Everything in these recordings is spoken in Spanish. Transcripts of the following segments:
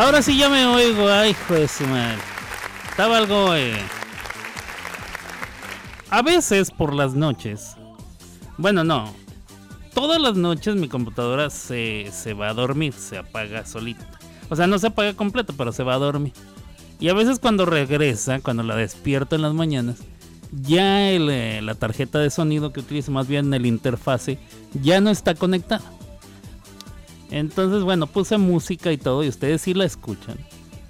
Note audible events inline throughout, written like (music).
Ahora sí ya me oigo, ay, hijo de su. Estaba algo. Eh... A veces por las noches. Bueno, no. Todas las noches mi computadora se, se va a dormir, se apaga solita. O sea, no se apaga completo, pero se va a dormir. Y a veces cuando regresa, cuando la despierto en las mañanas, ya eh, la tarjeta de sonido que utilizo, más bien el interfase, ya no está conectada. Entonces, bueno, puse música y todo y ustedes sí la escuchan.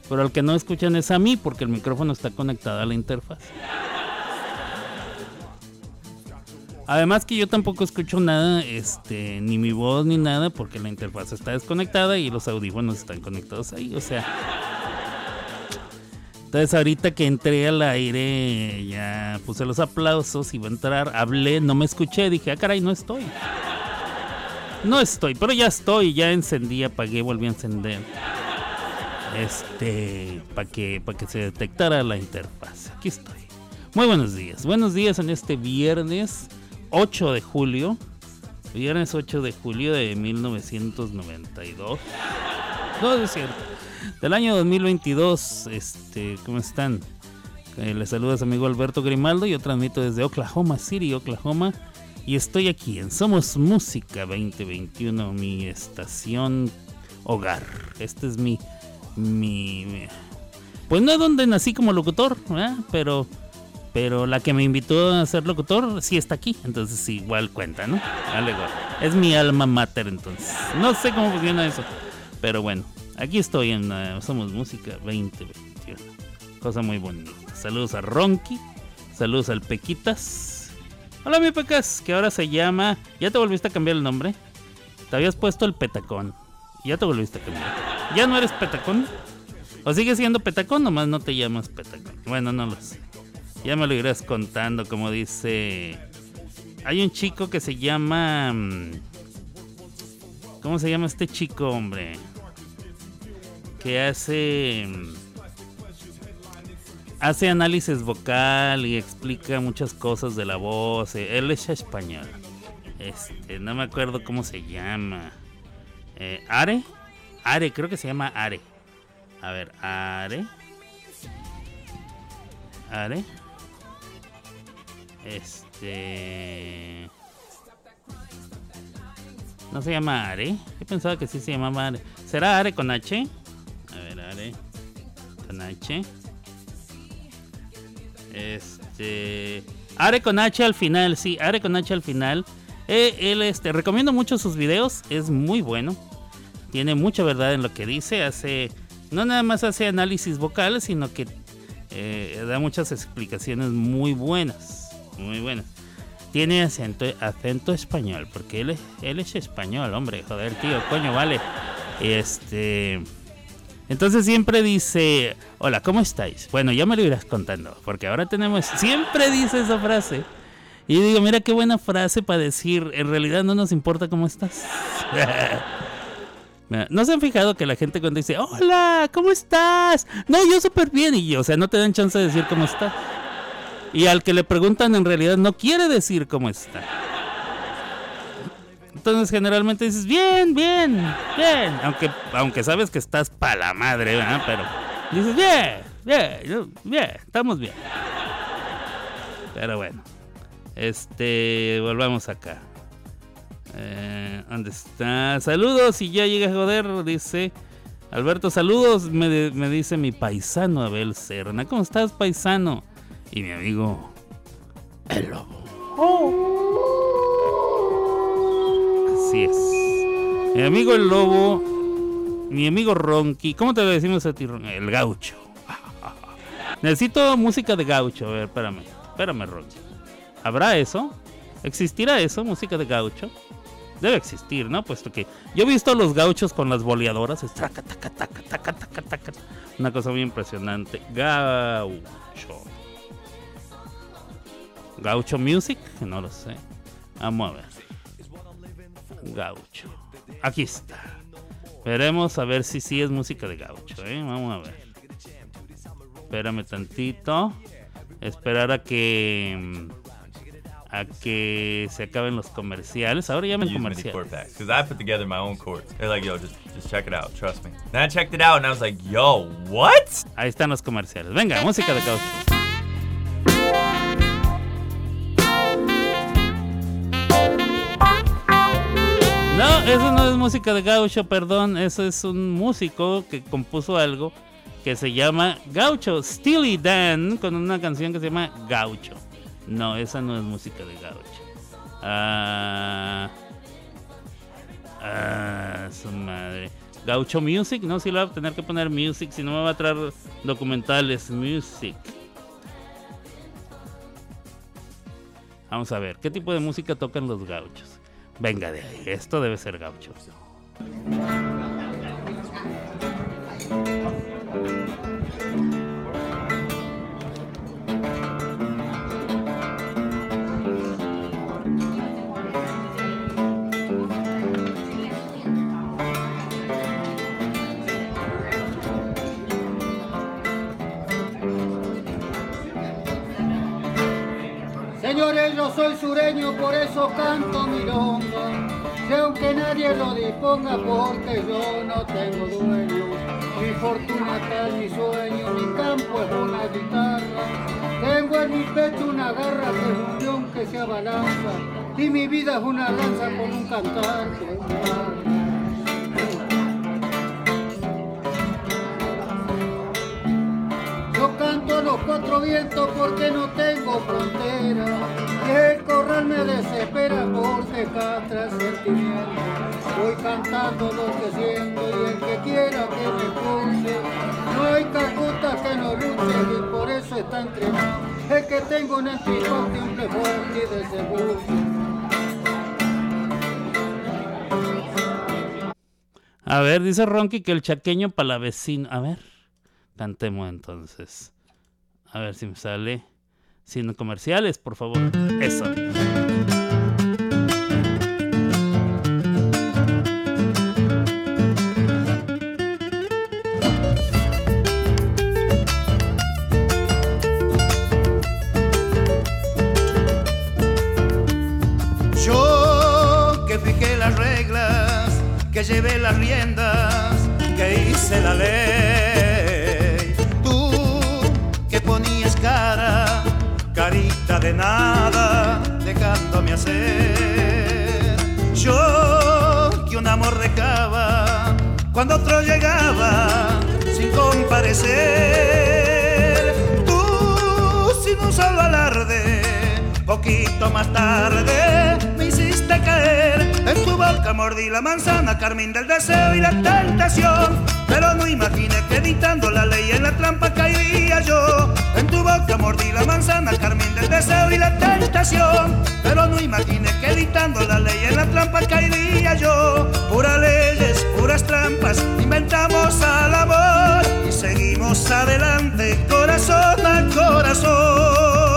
Pero el que no escuchan es a mí porque el micrófono está conectado a la interfaz. Además que yo tampoco escucho nada, este, ni mi voz ni nada, porque la interfaz está desconectada y los audífonos están conectados ahí. O sea, entonces ahorita que entré al aire, ya puse los aplausos, iba a entrar, hablé, no me escuché, dije, ah caray, no estoy. No estoy, pero ya estoy, ya encendí, apagué, volví a encender. Este, para que, para que se detectara la interfaz. Aquí estoy. Muy buenos días. Buenos días en este viernes 8 de julio. Viernes 8 de julio de 1992. No, es cierto del año 2022. Este, ¿cómo están? Eh, les saluda amigo Alberto Grimaldo. Yo transmito desde Oklahoma City, Oklahoma. Y estoy aquí en Somos Música 2021, mi estación hogar. Este es mi. mi, pues no es donde nací como locutor, pero. Pero la que me invitó a ser locutor sí está aquí, entonces igual cuenta, ¿no? Es mi alma mater, entonces. No sé cómo funciona eso, pero bueno, Aquí estoy en eh, Somos Música 2021. Cosa muy bonita. Saludos a Ronky. Saludos al Pequitas. Hola mi Pecas, que ahora se llama... ¿Ya te volviste a cambiar el nombre? Te habías puesto el Petacón. Ya te volviste a cambiar. ¿Ya no eres Petacón? ¿O sigues siendo Petacón? Nomás no te llamas Petacón. Bueno, no lo sé. Ya me lo irás contando, como dice... Hay un chico que se llama... Mm, ¿Cómo se llama este chico, hombre? que hace hace análisis vocal y explica muchas cosas de la voz. Él es español. Este, no me acuerdo cómo se llama. Eh, Are. Are, creo que se llama Are. A ver, Are. Are. Este. No se llama Are. He pensado que sí se llamaba Are. ¿Será Are con H? Are con H. Este. Are con H al final, sí, Are con H al final. Eh, él, este, recomiendo mucho sus videos, es muy bueno. Tiene mucha verdad en lo que dice. Hace. No nada más hace análisis vocales, sino que eh, da muchas explicaciones muy buenas. Muy buenas. Tiene acento, acento español, porque él es, él es español, hombre, joder, tío, coño, vale. Este. Entonces siempre dice, hola, ¿cómo estáis? Bueno, ya me lo irás contando, porque ahora tenemos, siempre dice esa frase. Y digo, mira qué buena frase para decir, en realidad no nos importa cómo estás. (laughs) ¿No se han fijado que la gente cuando dice, hola, ¿cómo estás? No, yo súper bien. Y, o sea, no te dan chance de decir cómo estás. Y al que le preguntan en realidad no quiere decir cómo está. Entonces generalmente dices, bien, bien, bien. Aunque, aunque sabes que estás para la madre, ¿verdad? Pero dices, bien, bien, bien, estamos bien. Pero bueno. Este, volvamos acá. Eh, ¿Dónde está? Saludos y ya llega a joder, dice Alberto. Saludos, me, me dice mi paisano Abel Serna. ¿Cómo estás, paisano? Y mi amigo, el lobo. Oh. Así es. Mi amigo el lobo, mi amigo Ronky, ¿cómo te decimos a ti, El gaucho. (laughs) Necesito música de gaucho. A ver, espérame. Espérame, Ronky. ¿Habrá eso? ¿Existirá eso, música de gaucho? Debe existir, ¿no? Puesto que yo he visto a los gauchos con las boleadoras. Una cosa muy impresionante. Gaucho. Gaucho Music, no lo sé. Vamos a ver gaucho. Aquí está. Veremos a ver si sí es música de gaucho, ¿eh? Vamos a ver. Espérame tantito. Esperar a que. a que se acaben los comerciales. Ahora MIDI comerciales. chord packs because I put together my own chords. They're like, yo, just just check it out, trust me. Then I checked it out and I was like, yo, what? Ahí están los comerciales. Venga, música de caucho. No, eso no es música de gaucho, perdón. Eso es un músico que compuso algo que se llama Gaucho, Steely Dan, con una canción que se llama Gaucho. No, esa no es música de gaucho. Ah, ah, su madre. Gaucho Music, no, si le voy a tener que poner Music, si no me va a traer documentales. Music. Vamos a ver, ¿qué tipo de música tocan los gauchos? Venga de ahí, esto debe ser gaucho. Yo soy sureño, por eso canto milonga. Si aunque nadie lo disponga, porque yo no tengo dueño. Mi fortuna en mi sueño, mi campo es una guitarra. Tengo en mi pecho una garra que es un león que se abalanza. Y mi vida es una danza con un cantar que guarda. Yo canto a los cuatro vientos porque no tengo frontera. El corral me desespera porque catra sentimiento. Voy cantando lo que siento y el que quiera que me escuche. No hay cacuta que no luche y por eso está entrenado. El que tengo un anticuado siempre fuerte y de seguro. A ver, dice Ronky que el chaqueño palavecino. A ver, cantemos entonces. A ver si me sale. Sin comerciales, por favor. Eso. Yo que fijé las reglas, que llevé las riendas, que hice la ley. De nada, dejándome hacer. Yo que un amor dejaba cuando otro llegaba sin comparecer. Tú sin un solo alarde Poquito más tarde me hiciste caer boca mordí la manzana Carmín del deseo y la tentación. Pero no imaginé que editando la ley en la trampa caería yo. En tu boca mordí la manzana Carmín del deseo y la tentación. Pero no imaginé que editando la ley en la trampa caería yo. Puras leyes, puras trampas Inventamos al amor. Y seguimos adelante Corazón a corazón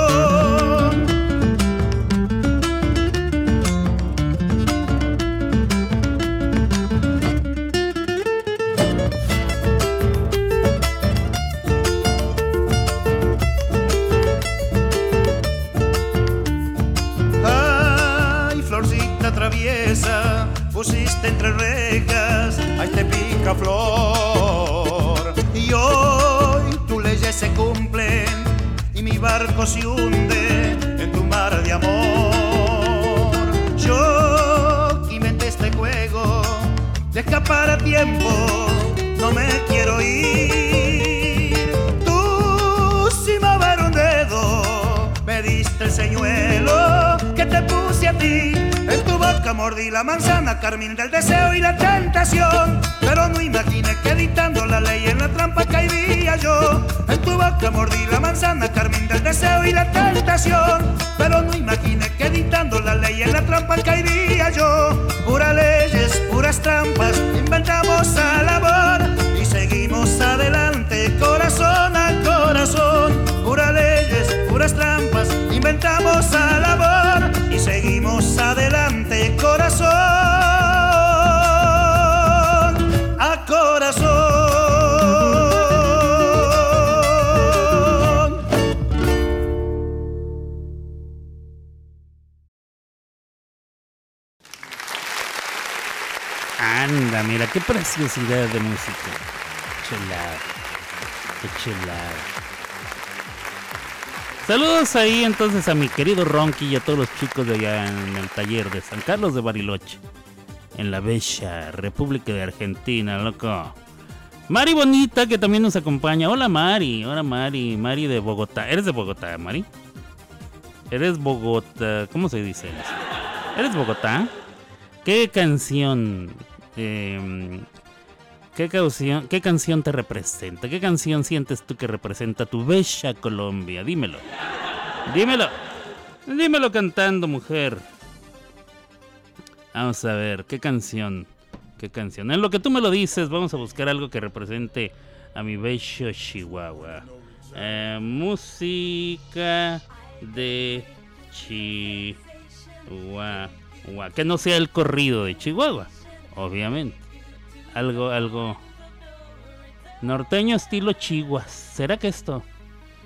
pusiste entre rejas, ay te pica flor. Y hoy tus leyes se cumplen y mi barco se hunde en tu mar de amor. Yo inventé este juego de escapar a tiempo, no me quiero ir. Tú sin mover un dedo me diste el señuelo que te puse a ti. Mordí la manzana, carmín del deseo y la tentación. Pero no imaginé que editando la ley en la trampa caería yo. En tu boca mordí la manzana, carmín del deseo y la tentación. Pero no imaginé que editando la ley en la trampa caería yo. Puras leyes, puras trampas, inventamos al amor y seguimos adelante, corazón a corazón. Puras leyes, puras trampas, inventamos al amor y seguimos qué preciosidad de música. Chulada. Qué chulada. Saludos ahí entonces a mi querido Ronky y a todos los chicos de allá en el taller de San Carlos de Bariloche. En la bella República de Argentina, loco. Mari Bonita, que también nos acompaña. Hola Mari, hola Mari, Mari de Bogotá. ¿Eres de Bogotá, Mari? ¿Eres Bogotá? ¿Cómo se dice? ¿Eres Bogotá? ¿Qué canción? Eh, ¿qué, canción ¿Qué canción te representa? ¿Qué canción sientes tú que representa tu bella Colombia? Dímelo. Dímelo. Dímelo cantando, mujer. Vamos a ver, ¿qué canción? ¿Qué canción? En lo que tú me lo dices, vamos a buscar algo que represente a mi bello Chihuahua. Eh, música de Chihuahua. Que no sea el corrido de Chihuahua, obviamente. Algo, algo. Norteño estilo Chihuahua. ¿Será que esto?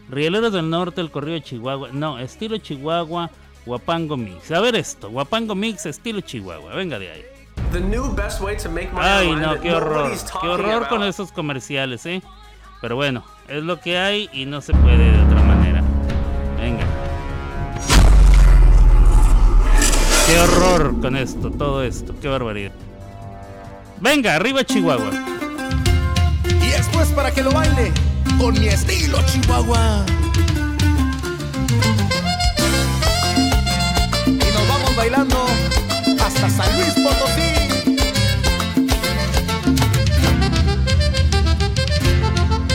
Rieleros del Norte, el corrido de Chihuahua. No, estilo Chihuahua, Guapango Mix. A ver esto, Guapango Mix, estilo Chihuahua. Venga de ahí. The new best way to make Ay, no, qué horror. Qué horror con esos comerciales, ¿eh? Pero bueno, es lo que hay y no se puede de otra manera. Venga. Qué horror con esto, todo esto. Qué barbaridad. Venga, arriba Chihuahua. Y esto es para que lo baile con mi estilo Chihuahua. Y nos vamos bailando hasta San Luis Potosí.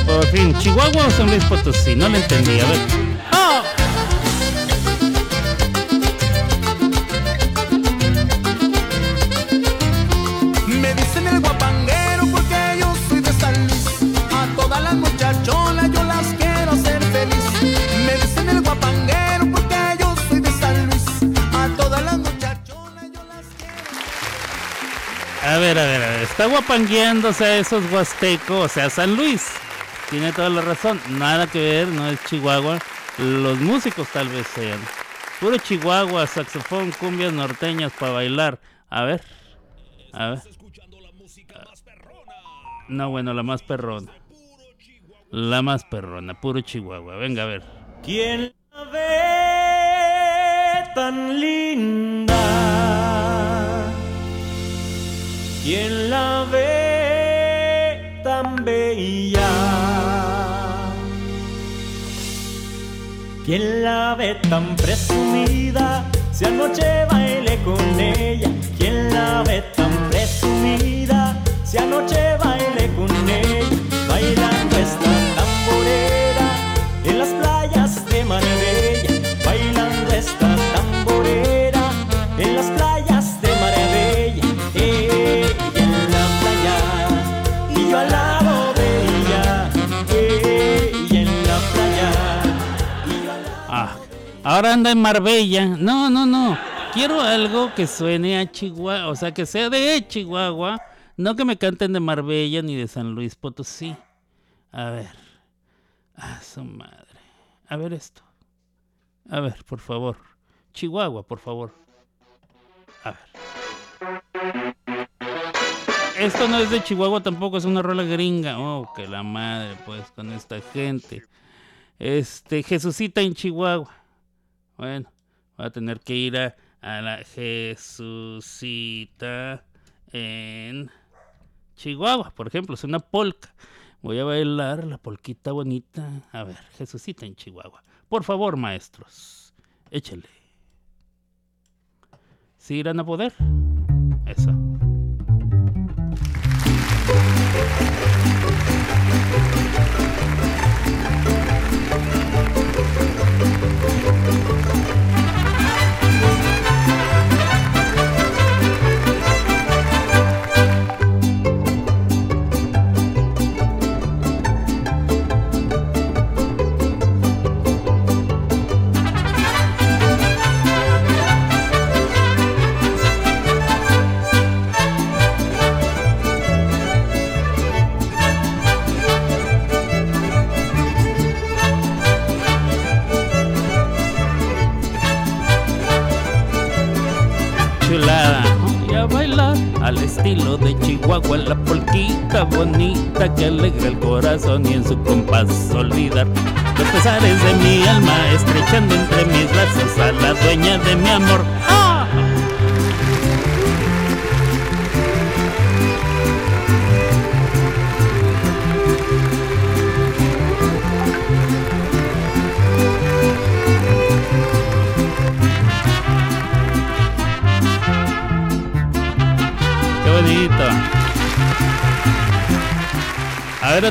Por fin, Chihuahua o San Luis Potosí, no lo entendí. A ver. ¡Oh! Está guapangueándose a esos huastecos, o sea, San Luis. Tiene toda la razón. Nada que ver, no es Chihuahua. Los músicos tal vez sean. Puro Chihuahua, saxofón, cumbias norteñas para bailar. A ver. A ver. No, bueno, la más perrona. La más perrona, puro Chihuahua. Venga, a ver. ¿Quién la ve tan linda? ¿Quién la ve tan bella? ¿Quién la ve tan presumida? Si anoche bailé con ella. ¿Quién la ve tan presumida? Si anoche bailé con ella. Bailando esta ahora anda en Marbella. No, no, no. Quiero algo que suene a Chihuahua, o sea, que sea de Chihuahua. No que me canten de Marbella ni de San Luis Potosí. A ver. A su madre. A ver esto. A ver, por favor. Chihuahua, por favor. A ver. Esto no es de Chihuahua tampoco, es una rola gringa. Oh, que la madre, pues, con esta gente. Este, Jesucita en Chihuahua. Bueno, voy a tener que ir a, a la Jesucita en Chihuahua, por ejemplo, es una polca. Voy a bailar la polquita bonita. A ver, Jesucita en Chihuahua. Por favor, maestros, échale. ¿Sí irán a poder? Eso.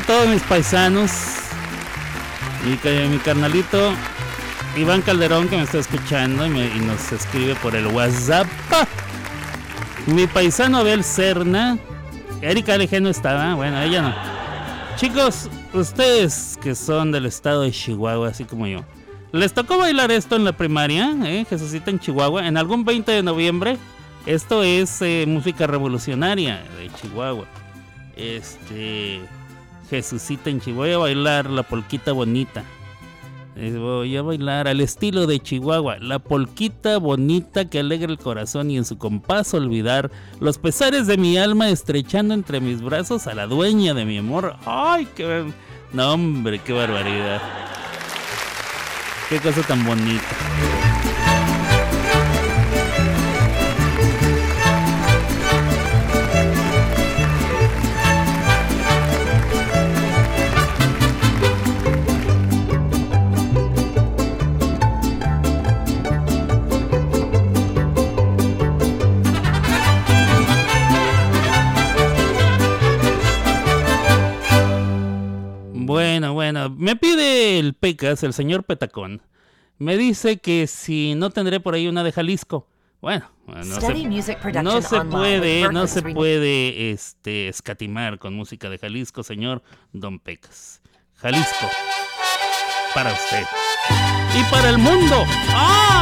Todos mis paisanos. Ca- mi carnalito Iván Calderón que me está escuchando y, y nos escribe por el WhatsApp. Mi paisano Abel Serna. Erika LG no estaba. Bueno, ella no. Chicos, ustedes que son del estado de Chihuahua, así como yo. ¿Les tocó bailar esto en la primaria? ¿Eh? Jesucita en Chihuahua. En algún 20 de noviembre. Esto es eh, música revolucionaria de Chihuahua. Este. Jesucita en Chihuahua. Voy a bailar la polquita bonita. Eh, Voy a bailar al estilo de Chihuahua. La polquita bonita que alegra el corazón y en su compás olvidar los pesares de mi alma estrechando entre mis brazos a la dueña de mi amor. ¡Ay, qué. No, hombre, qué barbaridad! Qué cosa tan bonita. El Pecas, el señor Petacón. Me dice que si no tendré por ahí una de Jalisco. Bueno, no se, no se puede, no se puede este, escatimar con música de Jalisco, señor Don Pecas. Jalisco, para usted. Y para el mundo. ¡Ah!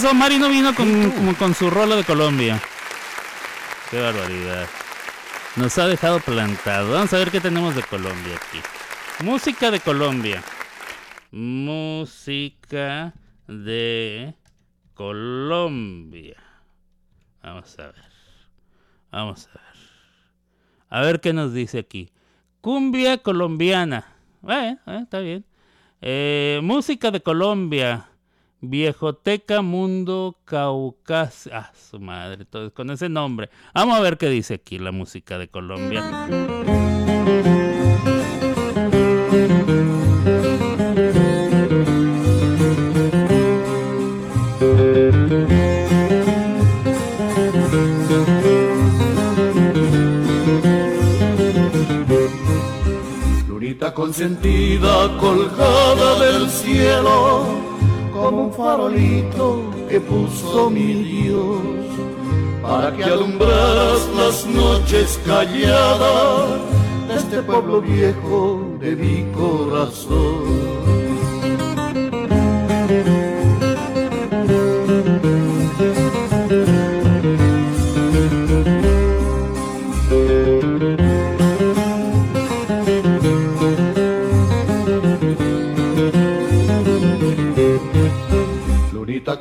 Pasó? Mari no vino con, como con su rola de Colombia. Qué barbaridad. Nos ha dejado plantado. Vamos a ver qué tenemos de Colombia aquí. Música de Colombia. Música de Colombia. Vamos a ver. Vamos a ver. A ver qué nos dice aquí. Cumbia colombiana. Eh, eh, está bien. Eh, música de Colombia. Viejoteca Mundo Caucasia. Ah, su madre, todo con ese nombre. Vamos a ver qué dice aquí la música de Colombia. Lunita consentida colgada del cielo, como un farolito que puso mi Dios, para que alumbras las noches calladas de este pueblo viejo de mi corazón.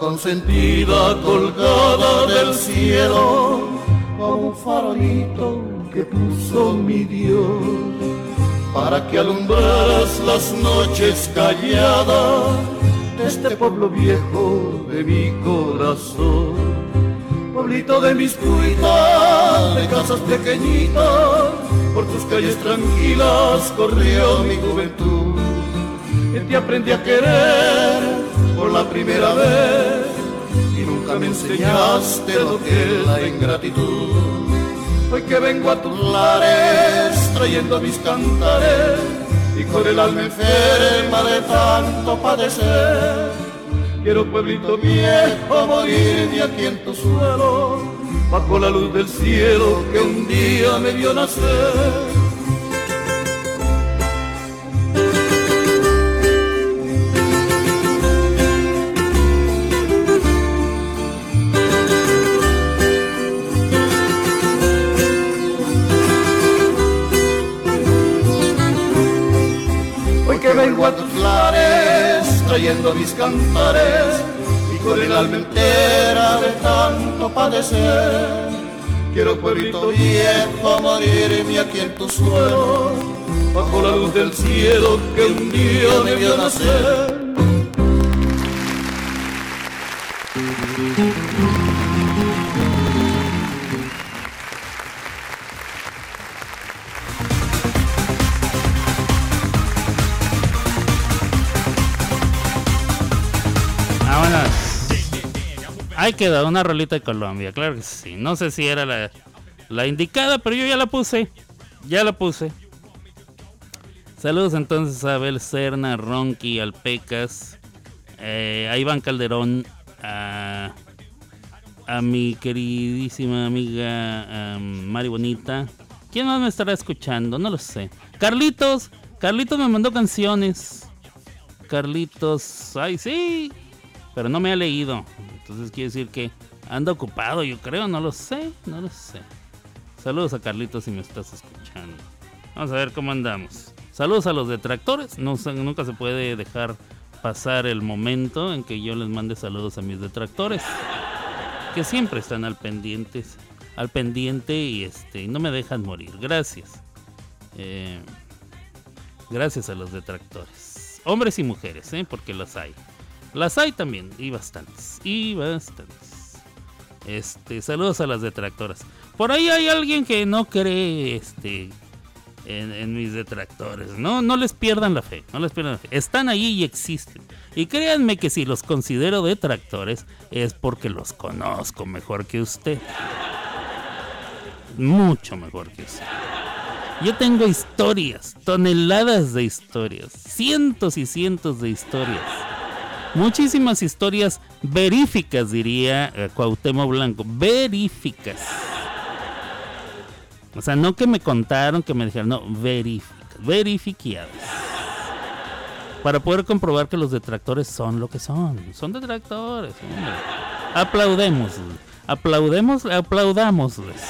Consentida colgada del cielo, como un farolito que puso mi Dios, para que alumbraras las noches calladas de este pueblo viejo de mi corazón. Pueblito de mis cuitas, de casas pequeñitas, por tus calles tranquilas corrió mi juventud. Que te aprendí a querer por la primera vez y nunca me enseñaste lo que es la ingratitud. Hoy que vengo a tus lares trayendo mis cantares y con el alma enferma de tanto padecer. Quiero pueblito viejo morir de aquí en tu suelo, bajo la luz del cielo que un día me vio nacer. Lares trayendo mis cantares y con el alma entera de tanto padecer. Quiero pueblito viejo morirme aquí en tu suelo, bajo la luz del cielo que un día vio nacer. Quedó una rolita de Colombia, claro que sí. No sé si era la, indicada, pero yo ya la puse. Ya la puse. Saludos entonces a Abel Serna, Ronqui, Alpecas, eh, a Iván Calderón, a, mi queridísima amiga am, Mari Bonita. ¿Quién más me estará escuchando? No lo sé. Carlitos, Carlitos me mandó canciones. Carlitos, ay sí, pero no me ha leído. Entonces quiere decir que anda ocupado, yo creo, no lo sé, no lo sé. Saludos a Carlitos si me estás escuchando. Vamos a ver cómo andamos. Saludos a los detractores. Nunca se puede dejar pasar el momento en que yo les mande saludos a mis detractores. Que siempre están al pendientes, al pendiente y este no me dejan morir. Gracias. Eh, gracias a los detractores. Hombres y mujeres, ¿eh? porque las hay. Las hay también, y bastantes. Y bastantes. Este, saludos a las detractoras. Por ahí hay alguien que no cree este, en, mis detractores. No, no les pierdan la fe. No les pierdan la fe. Están ahí y existen. Y créanme que si los considero detractores es porque los conozco mejor que usted. Mucho mejor que usted. Yo tengo historias, toneladas de historias, cientos y cientos de historias. Muchísimas historias veríficas, diría eh, Cuauhtémoc Blanco. Veríficas. O sea, no que me contaron, que me dijeron, no, veríficas, verificadas. para poder comprobar que los detractores son lo que son. Son detractores. hombre. Aplaudemos, aplaudemos, aplaudámosles.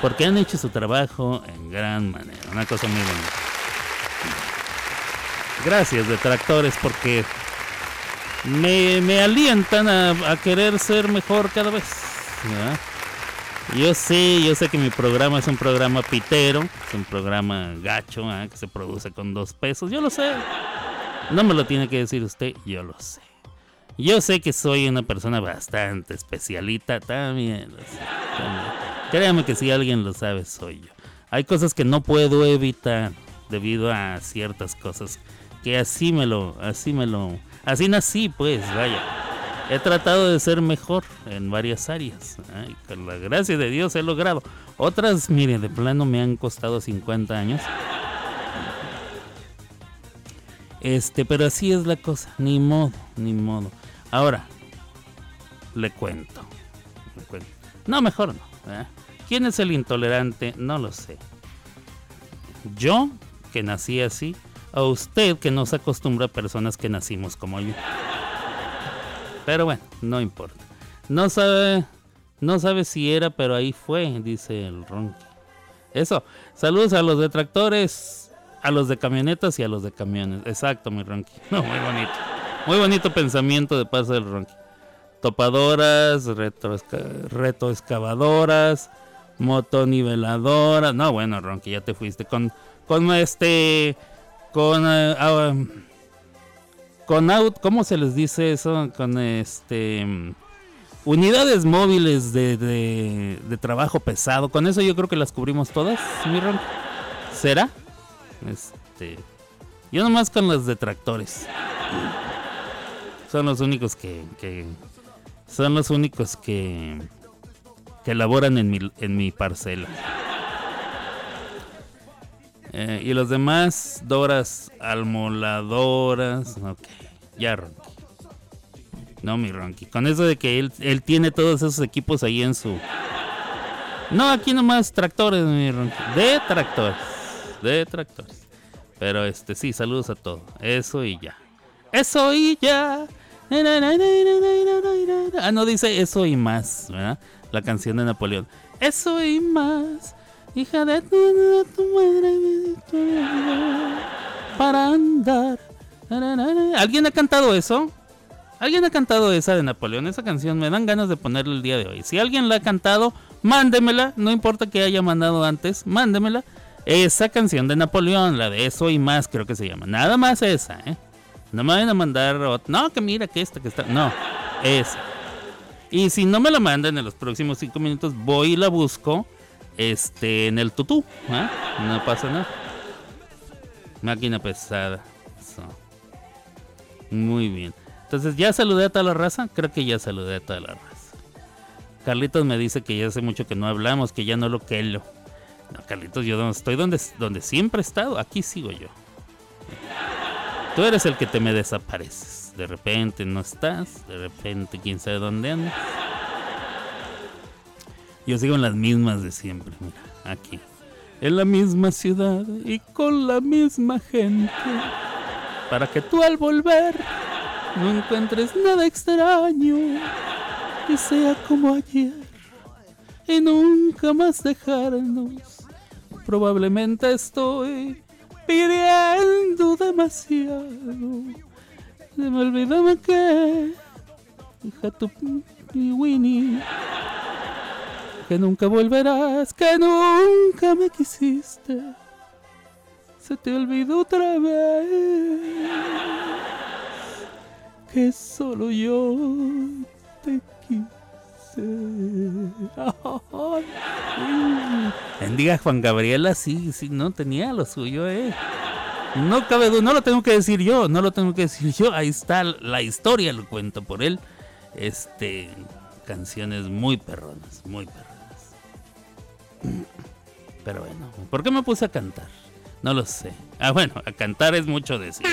Porque han hecho su trabajo en gran manera. Una cosa muy bonita. Gracias, detractores, porque me, me alientan a, a querer ser mejor cada vez. Yo sé, yo sé que mi programa es un programa pitero, es un programa gacho, que se produce con dos pesos. Yo lo sé. No me lo tiene que decir usted, yo lo sé. Yo sé que soy una persona bastante especialita, también también. Créame que si alguien lo sabe, soy yo. Hay cosas que no puedo evitar debido a ciertas cosas que así me lo, así me lo, así nací, pues, vaya. He tratado de ser mejor en varias áreas. Y con la gracia de Dios he logrado. Otras, mire, de plano me han costado 50 años. Este, pero así es la cosa. Ni modo, ni modo. Ahora, le cuento. No, mejor no. ¿Quién es el intolerante? No lo sé. Yo, que nací así, o usted que no se acostumbra a personas que nacimos como yo. Pero bueno, no importa. No sabe, no sabe si era, pero ahí fue, dice el Ronqui. Eso. Saludos a los detractores, a los de camionetas y a los de camiones. Exacto, mi Ronqui. No, muy bonito. Muy bonito pensamiento de paso del Ronqui. Topadoras, retroexca- retroexcavadoras, motoniveladoras. No, bueno, Ronqui, ya te fuiste. Con, con este. Con. eh, ah, con out, ¿cómo se les dice eso? Con este. mm, Unidades móviles de, de, de trabajo pesado. Con eso yo creo que las cubrimos todas, mi Ron. ¿Será? Este. Yo nomás con los detractores. Son los únicos que. que son los únicos que. que laboran en mi, en mi parcela. Eh, y los demás, Doras almoladoras. Ok, ya Ronqui. No, mi Ronqui. Con eso de que él, él tiene todos esos equipos ahí en su. No, aquí nomás tractores, mi Ronqui. De tractores. De tractores. Pero este, sí, saludos a todos. Eso y ya. Eso y ya. Ah, no dice eso y más, ¿verdad? La canción de Napoleón. Eso y más. Hija de tu, de madre, para andar. ¿Alguien ha cantado eso? ¿Alguien ha cantado esa de Napoleón? Esa canción me dan ganas de ponerla el día de hoy. Si alguien la ha cantado, mándemela. No importa que haya mandado antes, mándemela. Esa canción de Napoleón, la de eso y más, creo que se llama. Nada más esa, ¿eh? No me vayan a mandar. ot- No, que mira que esta, que está. No, esa. Y si no me la mandan en los próximos cinco minutos, voy y la busco este, en el tutú. ¿ah? No pasa nada. Máquina pesada. Muy bien. Entonces, ¿ya saludé a toda la raza? Creo que ya saludé a toda la raza. Carlitos me dice que ya hace mucho que no hablamos, que ya no lo que lo. No, Carlitos, yo estoy donde, donde siempre he estado. Aquí sigo yo. Tú eres el que te me desapareces. De repente no estás, de repente quién sabe dónde andas. Yo sigo en las mismas de siempre, mira, aquí. En la misma ciudad y con la misma gente. Para que tú al volver no encuentres nada extraño y sea como ayer y nunca más dejarnos. Probablemente estoy pidiendo demasiado. Se me olvidó que, hija tu Winnie, que nunca volverás, que nunca me quisiste. Se te olvidó otra vez que solo yo te quise. Ay, sí. Bendiga Juan Gabriela, sí, sí, no tenía lo suyo, eh. No cabe no lo tengo que decir yo, no lo tengo que decir yo. Ahí está la historia, lo cuento por él. Este, canciones muy perronas, muy perronas. Pero bueno, ¿por qué me puse a cantar? No lo sé. Ah, bueno, a cantar es mucho decir.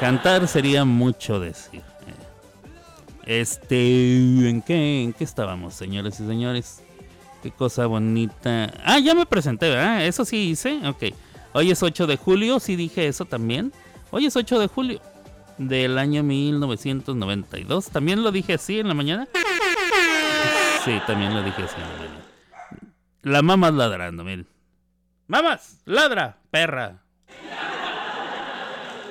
Cantar sería mucho decir. Este, ¿en qué, en qué estábamos, señores y señores? Qué cosa bonita. Ah, ya me presenté, ¿verdad? Eso sí hice. Ok. Hoy es 8 de julio, sí dije eso también. Hoy es 8 de julio del año 1992. ¿También lo dije así en la mañana? Sí, también lo dije así en la mañana. La mamá ladrando, miren. ¡Mamas! ¡Ladra! ¡Perra!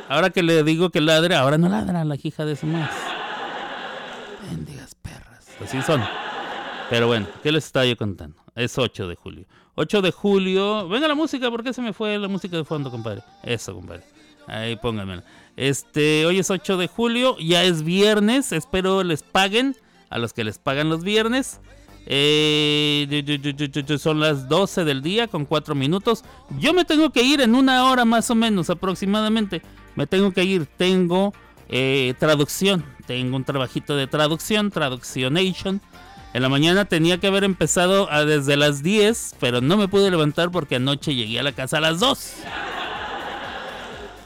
Ahora que le digo que ladre, ahora no ladra la hija de su más. Bendigas perras. Así son. Pero bueno, ¿qué les estaba yo contando? Es 8 de julio. 8 de julio. Venga la música, ¿por qué se me fue la música de fondo, compadre? Eso, compadre. Ahí pónganmela. Este, hoy es 8 de julio, ya es viernes. Espero les paguen a los que les pagan los viernes. Eh, son las 12 del día con 4 minutos. Yo me tengo que ir en una hora más o menos aproximadamente. Me tengo que ir. Tengo eh, traducción. Tengo un trabajito de traducción, traduccionation. En la mañana tenía que haber empezado desde las 10, pero no me pude levantar porque anoche llegué a la casa a las 2.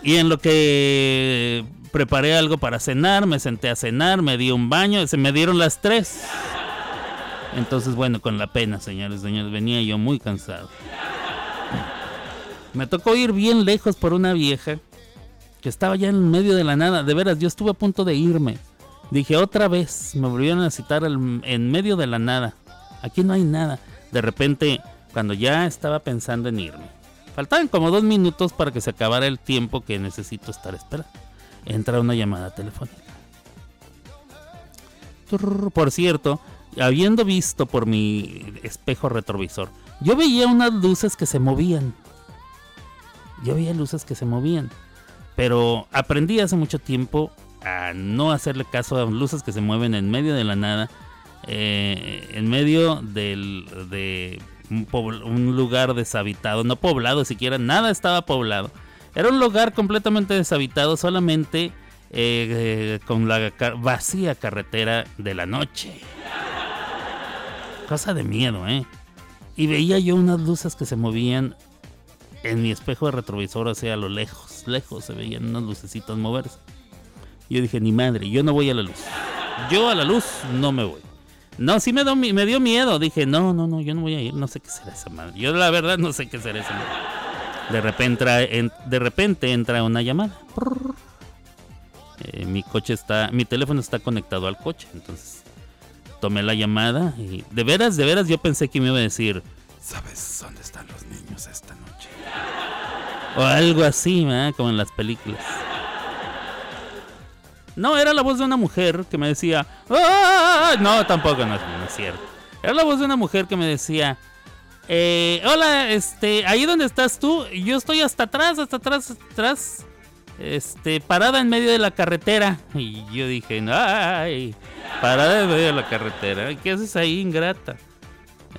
Y en lo que preparé algo para cenar, me senté a cenar, me di un baño, se me dieron las 3. Entonces, bueno, con la pena, señores, señores, venía yo muy cansado. Me tocó ir bien lejos por una vieja que estaba ya en medio de la nada. De veras, yo estuve a punto de irme. Dije, otra vez, me volvieron a citar en medio de la nada. Aquí no hay nada. De repente, cuando ya estaba pensando en irme, faltaban como dos minutos para que se acabara el tiempo que necesito estar esperando. Entra una llamada telefónica. Por cierto, habiendo visto por mi espejo retrovisor, yo veía unas luces que se movían. Yo veía luces que se movían. Pero aprendí hace mucho tiempo a no hacerle caso a luces que se mueven en medio de la nada. Eh, en medio del, de un, lugar deshabitado, no poblado siquiera, nada estaba poblado. Era un lugar completamente deshabitado, solamente eh, con la vacía carretera de la noche. Cosa de miedo, ¿eh? Y veía yo unas luces que se movían en mi espejo de retrovisor, o sea, a lo lejos, lejos se veían unas lucecitas moverse. Yo dije, ni madre, yo no voy a la luz. Yo a la luz no me voy. No, sí me, me dio miedo. Dije, no, no, no, yo no voy a ir. No sé qué será esa madre. Yo la verdad no sé qué será esa madre. De repente, de repente entra una llamada. Eh, mi coche está, mi teléfono está conectado al coche. Entonces tomé la llamada y de veras, de veras yo pensé que me iba a decir, ¿sabes dónde están los niños esta noche? O algo así, ¿eh? como en las películas. No, era la voz de una mujer que me decía. ¡Ah! No, tampoco, no, no, es cierto. Era la voz de una mujer que me decía. Eh, hola, este, ahí donde estás tú, yo estoy hasta atrás, hasta atrás, hasta atrás. Este, parada en medio de la carretera. Y yo dije, ay, parada en medio de la carretera. ¿Qué haces ahí, ingrata?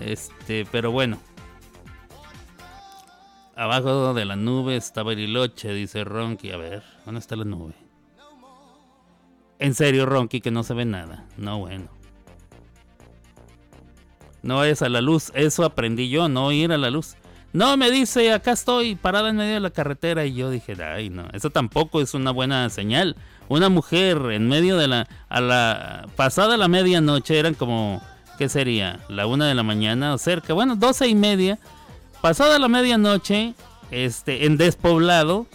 Este, pero bueno. Abajo de la nube está Bariloche, dice Ronky. A ver, ¿dónde está la nube? En serio, Ronky, que no se ve nada. No, bueno. No es a la luz. Eso aprendí yo, no ir a la luz. No, me dice, acá estoy parada en medio de la carretera. Y yo dije, ay, no, eso tampoco es una buena señal. Una mujer en medio de la. A la. Pasada la medianoche, eran como. ¿Qué sería? La una de la mañana o cerca. Bueno, doce y media. Pasada la medianoche, este, en despoblado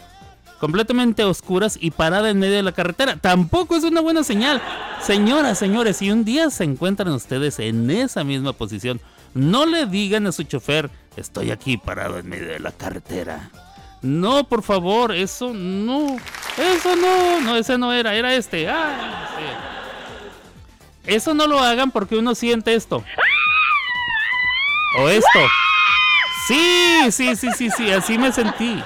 completamente oscuras y parada en medio de la carretera. Tampoco es una buena señal. Señoras, señores, si un día se encuentran ustedes en esa misma posición, no le digan a su chofer, estoy aquí parado en medio de la carretera. No, por favor, eso no. Eso no, no, ese no era, era este. Ah, sí. Eso no lo hagan porque uno siente esto. O esto. Sí, sí, sí, sí, sí, así me sentí.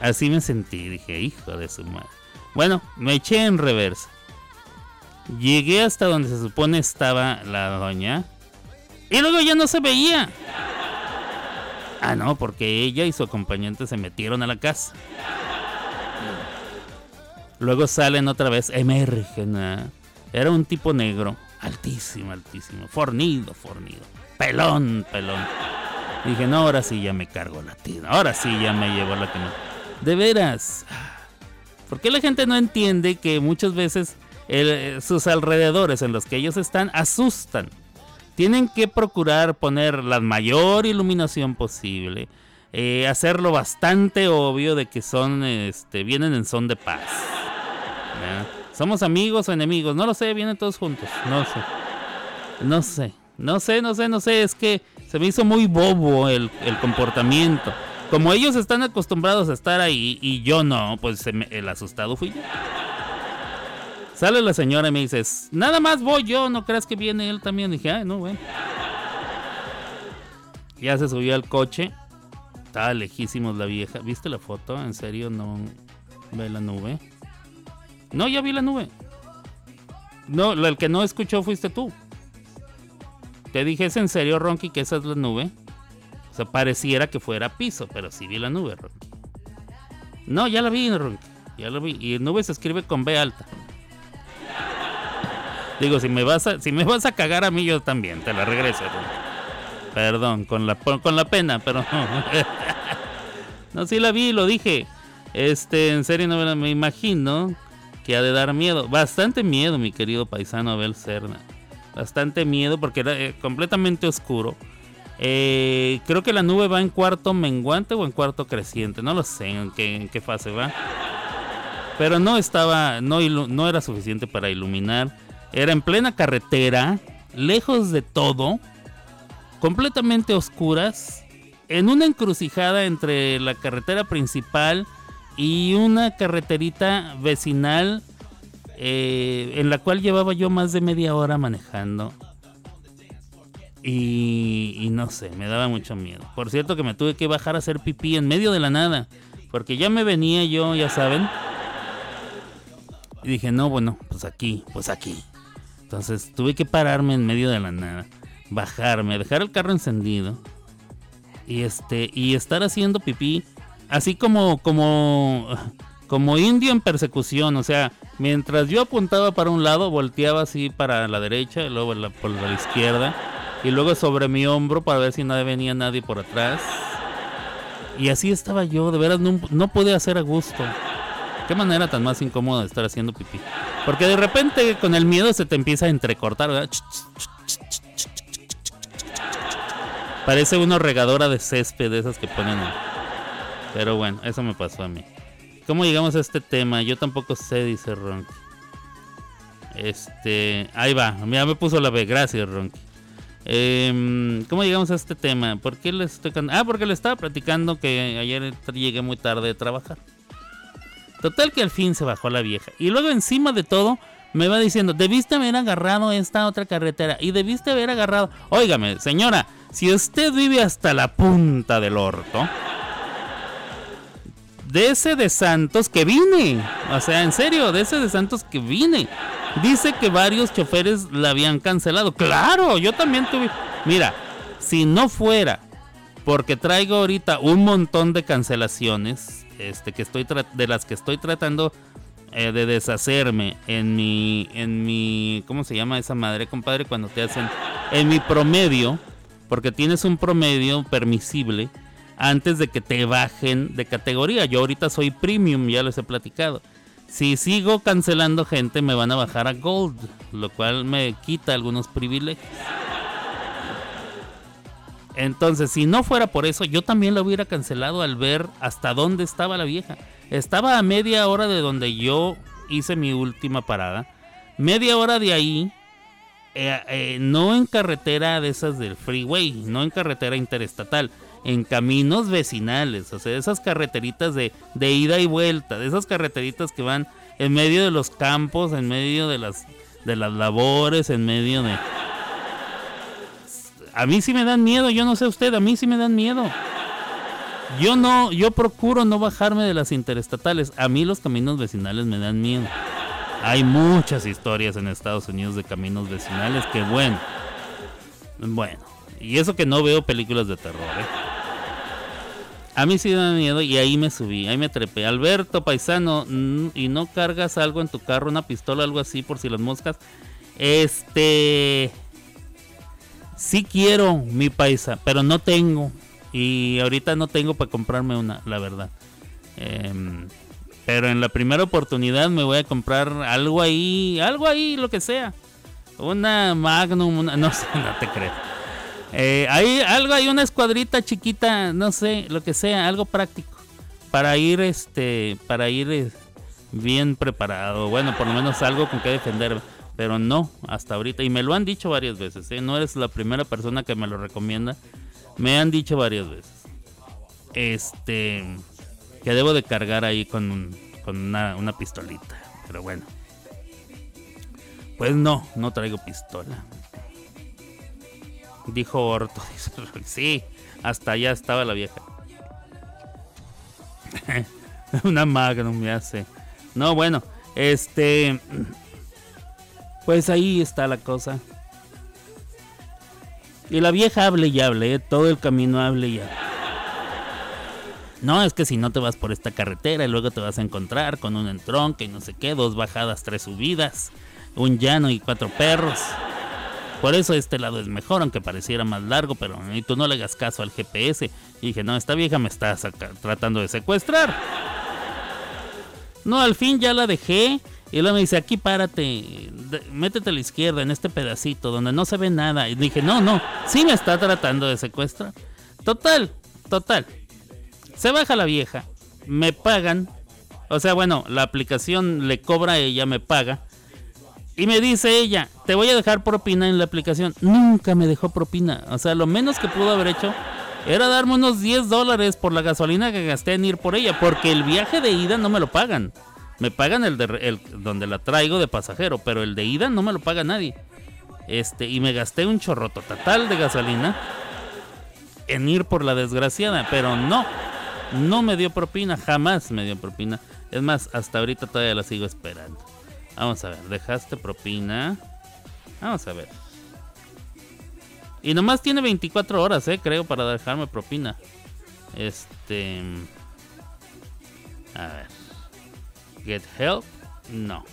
Así me sentí, dije, hijo de su madre. Bueno, me eché en reversa. Llegué hasta donde se supone estaba la doña. Y luego ya no se veía. Ah, no, porque ella y su acompañante se metieron a la casa. Luego salen otra vez, emergen. Era un tipo negro, altísimo, altísimo, fornido, fornido, pelón, pelón. Dije, no, ahora sí ya me cargo la tira, ahora sí ya me llevo la que no. De veras. ¿Por qué la gente no entiende que muchas veces sus alrededores en los que ellos están asustan? Tienen que procurar poner la mayor iluminación posible. eh, hacerlo bastante obvio de que son, este, vienen en son de paz. Somos amigos o enemigos, no lo sé, vienen todos juntos, no sé. No sé, no sé, no sé, no sé, es que se me hizo muy bobo el, el comportamiento. Como ellos están acostumbrados a estar ahí y yo no, pues se me- el asustado fui yo. Sale la señora y me dice, nada más voy yo, no creas que viene él también. dije, ay, no, bueno. Ya se subió al coche. Estaba lejísimos la vieja. ¿Viste la foto? ¿En serio no ve la nube? No, ya vi la nube. No, el que no escuchó fuiste tú. Te dije, ¿es en serio, Ronky, que esa es la nube? O sea, pareciera que fuera piso, pero sí vi la nube, Ronky. No, ya la vi, Ronky. Ya la vi. Y nube se escribe con B alta. Digo, si me vas a, si me vas a cagar a mí, yo también, te la regreso. Perdón, con la, con la pena, pero (laughs) no. sí la vi, lo dije. Este, en serio, no me, imagino que ha de dar miedo. Bastante miedo, mi querido paisano Abel Cerna. Bastante miedo porque era eh, completamente oscuro. Eh, creo que la nube va en cuarto menguante o en cuarto creciente. No lo sé en qué, en qué fase va. Pero no estaba, no, no era suficiente para iluminar. Era en plena carretera, lejos de todo, completamente oscuras, en una encrucijada entre la carretera principal y una carreterita vecinal eh, en la cual llevaba yo más de media hora manejando. Y, y no sé, me daba mucho miedo. Por cierto que me tuve que bajar a hacer pipí en medio de la nada. Porque ya me venía yo, ya saben. Y dije, no, bueno, pues aquí, pues aquí. Entonces tuve que pararme en medio de la nada. Bajarme, dejar el carro encendido. Y este, y estar haciendo pipí. Así como, como, como indio en persecución. O sea, mientras yo apuntaba para un lado, volteaba así para la derecha, y luego por la izquierda. Y luego sobre mi hombro para ver si no venía nadie por atrás. Y así estaba yo, de veras no, no podía hacer a gusto. Qué manera tan más incómoda de estar haciendo pipí. Porque de repente con el miedo se te empieza a entrecortar, ¿verdad? Parece una regadora de césped de esas que ponen. en- Pero bueno, eso me pasó a mí. ¿Cómo llegamos a este tema? Yo tampoco sé, dice Ronky. Este, ahí va, ya me puso la B, gracias Ronky. Em, ¿Cómo llegamos a este tema? ¿Por qué les estoy Ah, porque le estaba platicando que ayer llegué muy tarde de trabajar. Total que al fin se bajó la vieja. Y luego encima de todo me va diciendo, debiste haber agarrado esta otra carretera. Y debiste haber agarrado... Óigame, señora, si usted vive hasta la punta del orto... De ese de Santos que vine. O sea, en serio, de ese de Santos que vine. Dice que varios choferes la habían cancelado. Claro, yo también tuve... Mira, si no fuera porque traigo ahorita un montón de cancelaciones este que estoy de las que estoy tratando eh, de deshacerme en mi en mi ¿cómo se llama esa madre, compadre? Cuando te hacen en mi promedio, porque tienes un promedio permisible antes de que te bajen de categoría. Yo ahorita soy premium, ya les he platicado. Si sigo cancelando gente me van a bajar a gold, lo cual me quita algunos privilegios. Entonces, si no fuera por eso, yo también la hubiera cancelado al ver hasta dónde estaba la vieja. Estaba a media hora de donde yo hice mi última parada. Media hora de ahí, eh, eh, no en carretera de esas del freeway, no en carretera interestatal, en caminos vecinales, o sea, esas carreteritas de, de ida y vuelta, de esas carreteritas que van en medio de los campos, en medio de las, de las labores, en medio de, a mí sí me dan miedo, yo no sé usted, a mí sí me dan miedo. Yo no, yo procuro no bajarme de las interestatales. A mí los caminos vecinales me dan miedo. Hay muchas historias en Estados Unidos de caminos vecinales que bueno. Bueno, y eso que no veo películas de terror, ¿eh? A mí sí me da miedo y ahí me subí, ahí me trepé. Alberto, paisano, mm, ¿y no cargas algo en tu carro, una pistola, algo así, por si las moscas? Este... Sí quiero mi paisa, pero no tengo. Y ahorita no tengo para comprarme una, la verdad. Em, pero en la primera oportunidad me voy a comprar algo ahí, algo ahí, lo que sea. Una Magnum, una, no sé, (laughs) no te creo. Eh, hay algo, hay una escuadrita chiquita, no sé, lo que sea, algo práctico. Para ir, este, para ir eh, bien preparado. Bueno, por lo menos algo con que defender. Pero no, hasta ahorita. Y me lo han dicho varias veces. ¿eh? No eres la primera persona que me lo recomienda. Me han dicho varias veces. Este. Que debo de cargar ahí con, un- con una, pistolita. Pero bueno. Pues no, no traigo pistola. Dijo Orto. (laughs) Sí, hasta allá estaba la vieja. (laughs) Una Magnum me hace. No, bueno, este. Pues ahí está la cosa. Y la vieja hable y hable, ¿eh? todo el camino hable y hable. No, es que si no te vas por esta carretera y luego te vas a encontrar con un entronque y no sé qué, dos bajadas, tres subidas, un llano y cuatro perros. Por eso este lado es mejor, aunque pareciera más largo, pero tú no le hagas caso al GPS. Y dije, no, esta vieja me está tratando de secuestrar. No, al fin ya la dejé. Y luego me dice, aquí párate, métete a la izquierda en este pedacito donde no se ve nada. Y dije, no, no, sí me está tratando de secuestrar. Total, total. Se baja la vieja, me pagan. O sea, bueno, la aplicación le cobra a ella, me paga. Y me dice ella, te voy a dejar propina en la aplicación. Nunca me dejó propina. O sea, lo menos que pudo haber hecho era darme unos 10 dólares por la gasolina que gasté en ir por ella. Porque el viaje de ida no me lo pagan. Me pagan el de el, donde la traigo de pasajero, pero el de ida no me lo paga nadie. Este, y me gasté un chorroto total de gasolina en ir por la desgraciada, pero no, no me dio propina, jamás me dio propina. Es más, hasta ahorita todavía la sigo esperando. Vamos a ver, dejaste propina. Vamos a ver. Y nomás tiene 24 horas, eh, creo, para dejarme propina. Este. A ver. Get help. No.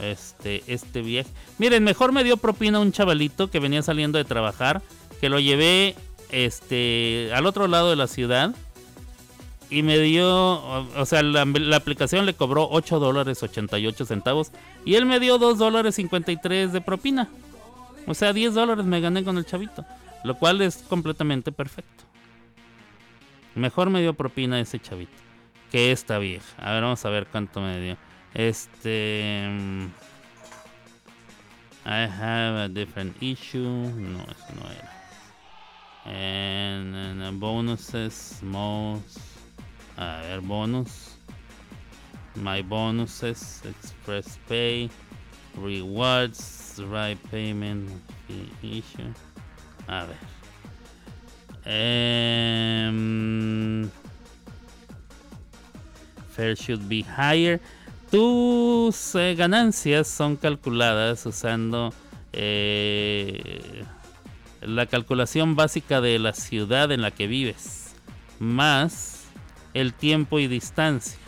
Este, este viejo. Miren, mejor me dio propina un chavalito que venía saliendo de trabajar. Que lo llevé este, al otro lado de la ciudad. Y me dio, o, sea, la, la aplicación le cobró 8 dólares 88 centavos. Y él me dio 2 dólares 53 de propina. O sea, 10 dólares me gané con el chavito. Lo cual es completamente perfecto. Mejor me dio propina ese chavito que esta vieja. A ver, vamos a ver cuánto me dio. Este. mm, I have a different issue. No, eso no era. And, and, bonuses, most. A ver, bonus. My bonuses, express pay, rewards, right payment, issue. A ver. Em, Should be higher. Tus eh, ganancias son calculadas usando eh, la calculación básica de la ciudad en la que vives, más el tiempo y distancia.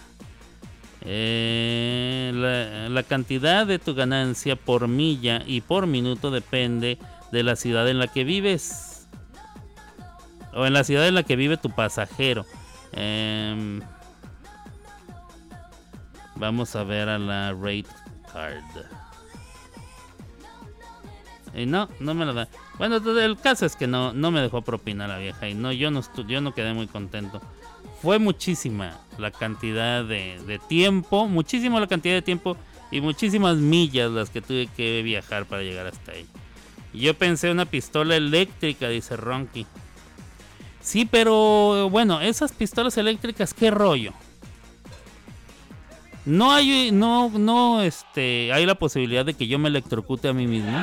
Eh, la, la cantidad de tu ganancia por milla y por minuto depende de la ciudad en la que vives. O en la ciudad en la que vive tu pasajero. Em, Vamos a ver a la rate card. Y no, no me la da. Bueno, el caso es que no, no me dejó propina la vieja y no, yo no, yo no quedé muy contento. Fue muchísima la cantidad de, tiempo, muchísimo la cantidad de tiempo y muchísimas millas las que tuve que viajar para llegar hasta ahí. Yo pensé una pistola eléctrica, dice Ronky. Sí, pero bueno, esas pistolas eléctricas, ¿qué rollo? No hay, no, no, este, hay la posibilidad de que yo me electrocute a mí mismo.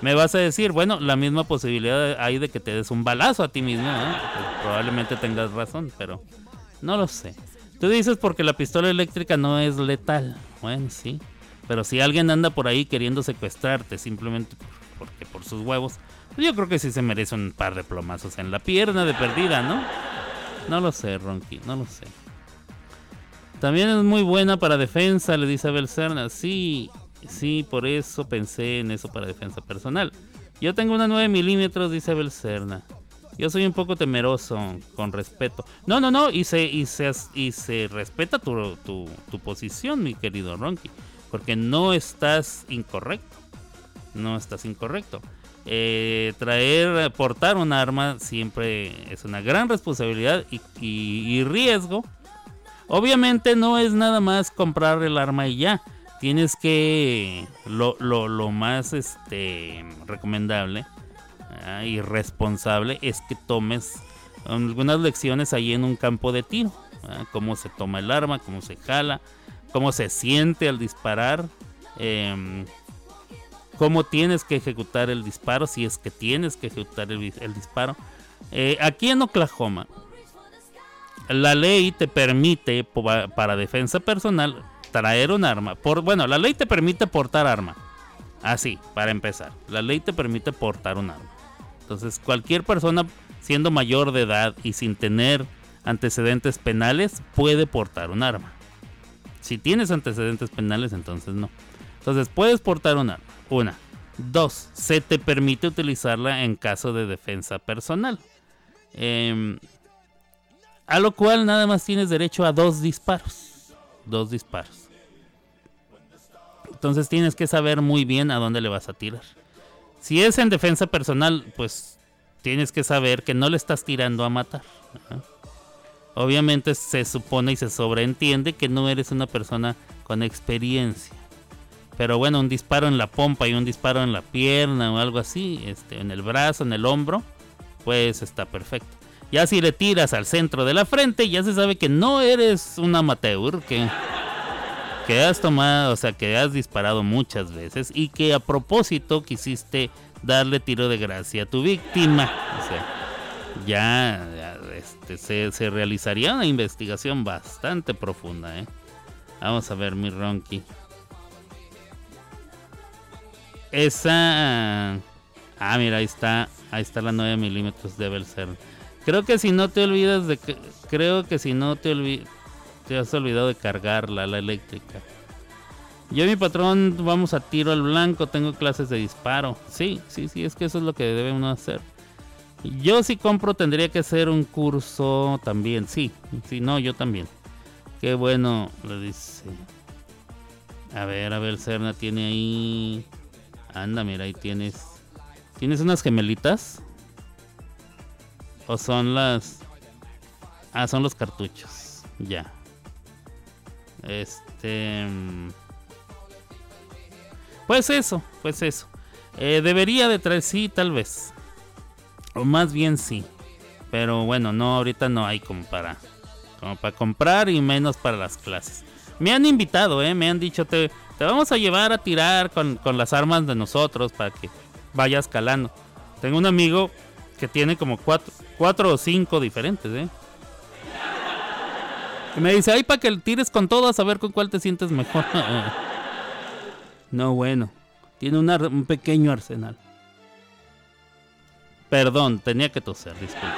Me vas a decir, bueno, la misma posibilidad hay de que te des un balazo a ti mismo. Pues probablemente tengas razón, pero no lo sé. Tú dices porque la pistola eléctrica no es letal. Bueno, sí. Pero si alguien anda por ahí queriendo secuestrarte simplemente por- porque por sus huevos, pues yo creo que sí se merece un par de plomazos en la pierna de perdida, ¿no? No lo sé, Ronky, no lo sé. También es muy buena para defensa, le dice Abel Serna. Sí, sí, por eso pensé en eso para defensa personal. Yo tengo una 9 milímetros, dice Abel Serna. Yo soy un poco temeroso, con respeto. No, no, no, y se, y se, y se respeta tu, tu, tu posición, mi querido Ronky. Porque no estás incorrecto. No estás incorrecto. eh, traer, portar un arma siempre es una gran responsabilidad y, riesgo. Obviamente no es nada más comprar el arma y ya. Tienes que lo, lo- lo más este recomendable ah, y responsable es que tomes algunas lecciones ahí en un campo de tiro. ah, Cómo se toma el arma, cómo se jala, cómo se siente al disparar. em, cómo tienes que ejecutar el disparo, si es que tienes que ejecutar el, disparo. Eh, aquí en Oklahoma, la ley te permite para defensa personal traer un arma. Por, bueno, la ley te permite portar arma. Así, para empezar. La ley te permite portar un arma. Entonces, cualquier persona siendo mayor de edad y sin tener antecedentes penales puede portar un arma. Si tienes antecedentes penales, entonces no. Entonces, puedes portar un arma. Una. Dos, se te permite utilizarla en caso de defensa personal. Em, a lo cual nada más tienes derecho a dos disparos. Dos disparos. Entonces tienes que saber muy bien a dónde le vas a tirar. Si es en defensa personal, pues tienes que saber que no le estás tirando a matar. Obviamente se supone y se sobreentiende que no eres una persona con experiencia. Pero bueno, un disparo en la pompa y un disparo en la pierna o algo así, este, en el brazo, en el hombro, pues está perfecto. Ya si le tiras al centro de la frente, ya se sabe que no eres un amateur, que, que has tomado, o sea, que has disparado muchas veces y que a propósito quisiste darle tiro de gracia a tu víctima. O sea, ya, este, se, realizaría una investigación bastante profunda, ¿eh? Vamos a ver, mi Ronky. Esa. Ah, mira, ahí está. Ahí está la 9 milímetros de Belser. Creo que si no te olvidas de que. Creo que si no te olvidas. Te has olvidado de cargarla, la eléctrica. Yo y mi patrón vamos a tiro al blanco. Tengo clases de disparo. Sí, sí, sí, es que eso es lo que debe uno hacer. Yo si compro tendría que hacer un curso también. Sí, sí, no, yo también. Qué bueno, le dice. A ver, a ver, Serna tiene ahí. Anda, mira, ahí tienes. ¿Tienes unas gemelitas? ¿O son las.? Ah, son los cartuchos. Ya. Este. mm, Pues eso, pues eso. Eh, debería de traer, sí, tal vez. O más bien sí. Pero bueno, no, ahorita no hay como para. Como para comprar y menos para las clases. Me han invitado, ¿eh? Me han dicho, te, te vamos a llevar a tirar con, con las armas de nosotros para que vayas calando. Tengo un amigo que tiene como cuatro, cuatro o cinco diferentes, ¿eh? Me dice, ay, para que tires con todas a ver con cuál te sientes mejor. (laughs) no, bueno. Tiene un, un pequeño arsenal. Perdón, tenía que toser, disculpe.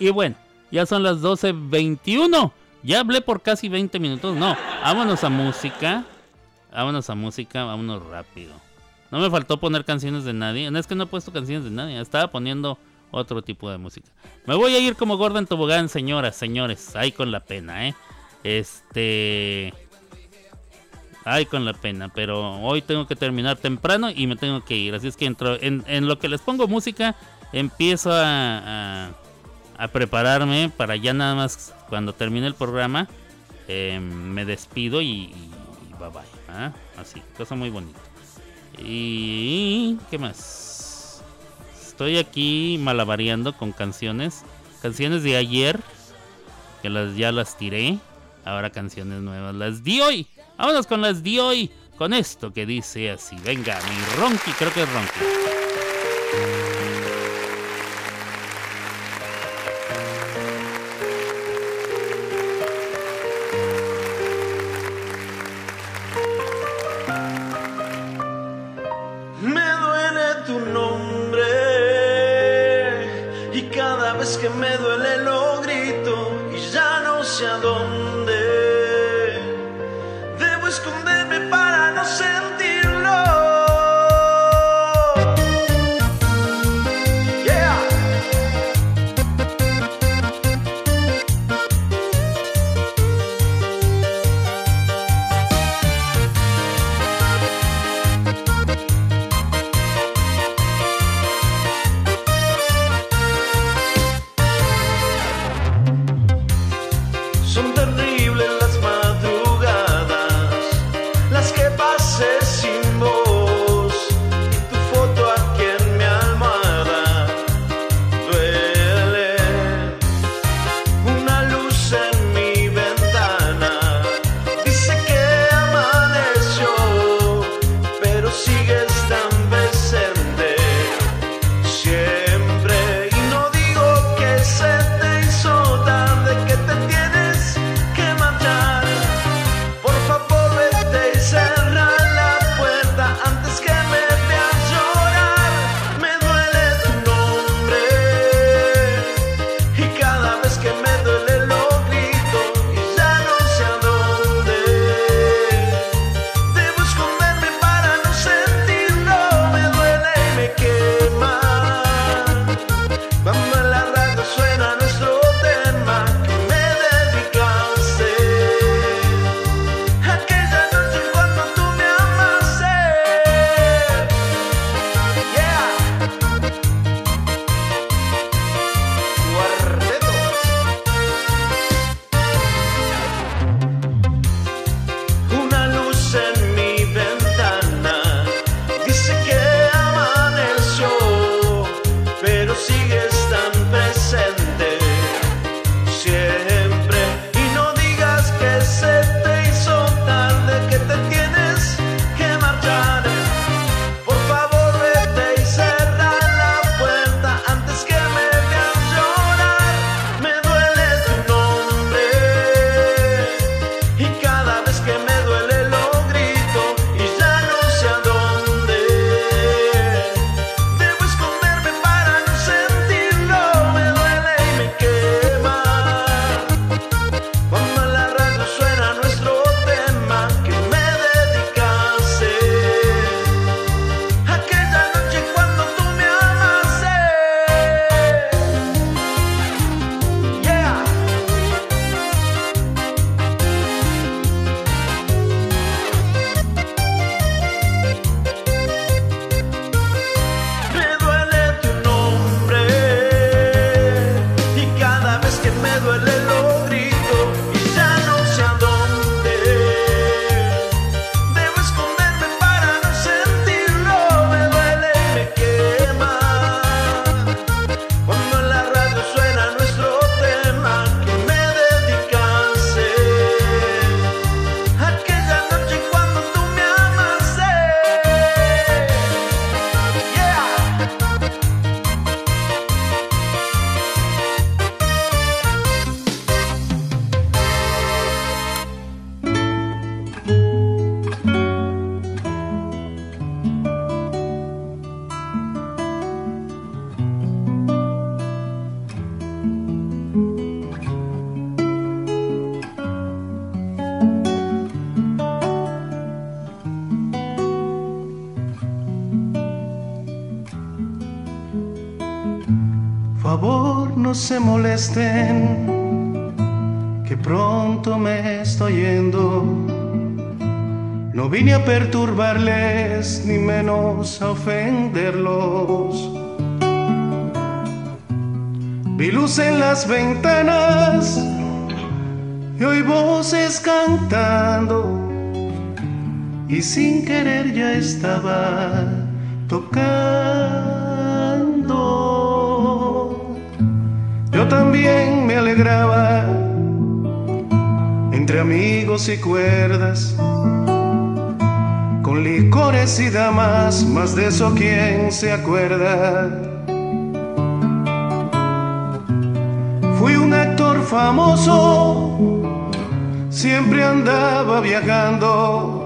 Y bueno, ya son las 12.21. Ya hablé por casi 20 minutos. No, vámonos a música. Vámonos a música, vámonos rápido. No me faltó poner canciones de nadie. No es que no he puesto canciones de nadie. Estaba poniendo otro tipo de música. Me voy a ir como Gordon Tobogán, señoras, señores. Ahí con la pena, ¿eh? Este... Ay, con la pena, pero hoy tengo que terminar temprano y me tengo que ir. Así es que entro, en, lo que les pongo música, empiezo a, a, prepararme para ya nada más cuando termine el programa, eh, me despido y, y bye bye. ¿ah? Así, cosa muy bonita. Y... ¿Qué más? Estoy aquí malabareando con canciones. Canciones de ayer, que las, ya las tiré. Ahora canciones nuevas, las di hoy. Vámonos con las di hoy. Con esto que dice así. Venga, mi Ronky, creo que es Ronky. a ofenderlos. Vi luz en las ventanas y oí voces cantando. Y sin querer ya estaba tocando. Yo también me alegraba entre amigos y cuerdas parecida más, más de eso quién se acuerda. Fui un actor famoso, siempre andaba viajando.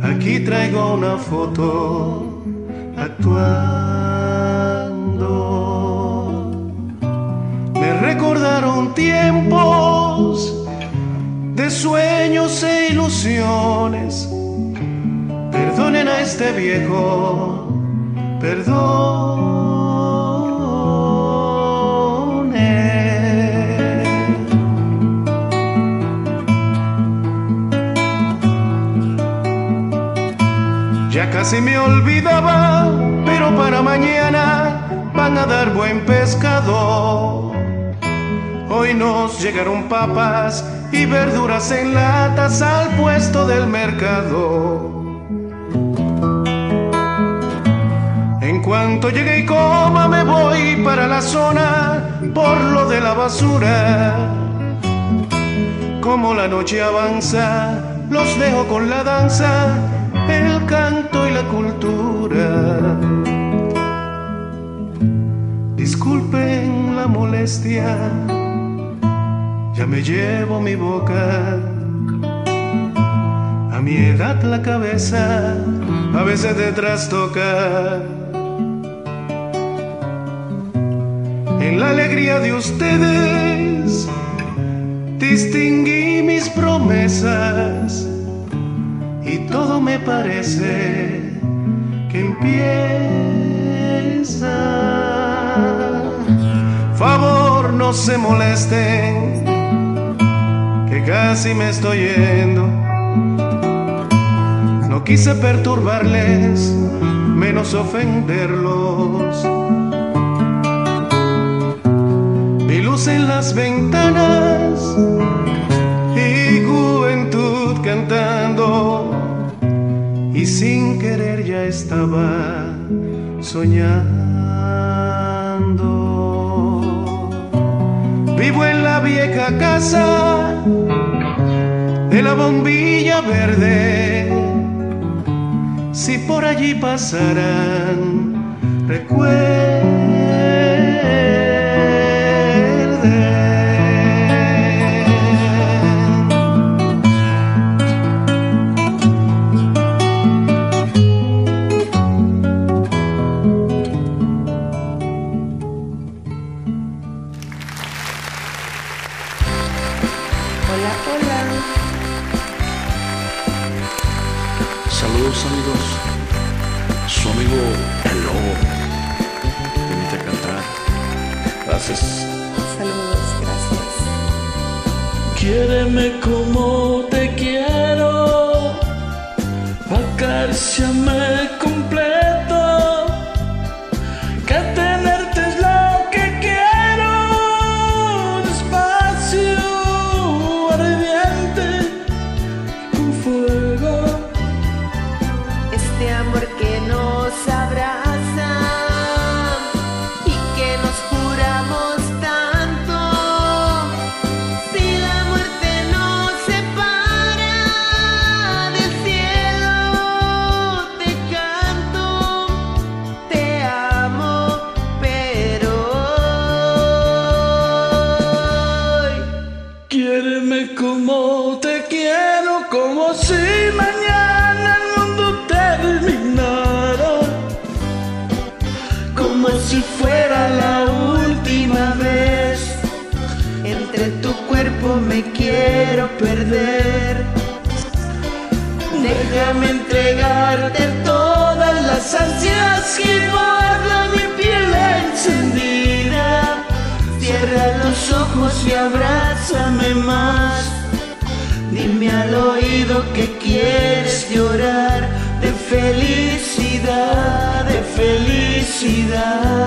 Aquí traigo una foto actuando. Me recordaron tiempos de sueños e ilusiones Perdonen a este viejo, perdón. Ya casi me olvidaba, pero para mañana van a dar buen pescado. Hoy nos llegaron papas y verduras en latas al puesto del mercado. cuanto llegue y coma me voy para la zona por lo de la basura. Como la noche avanza, los dejo con la danza, el canto y la cultura. Disculpen la molestia, ya me llevo mi boca. A mi edad la cabeza a veces te trastoca. En la alegría de ustedes distinguí mis promesas y todo me parece que empieza. Favor, no se molesten, que casi me estoy yendo. No quise perturbarles, menos ofenderlos. En las ventanas y juventud cantando y sin querer ya estaba soñando. Vivo en la vieja casa de la bombilla verde. Si por allí pasaran, recuerden. Saludos, gracias. Quiéreme como te quiero, acariciame felicidad.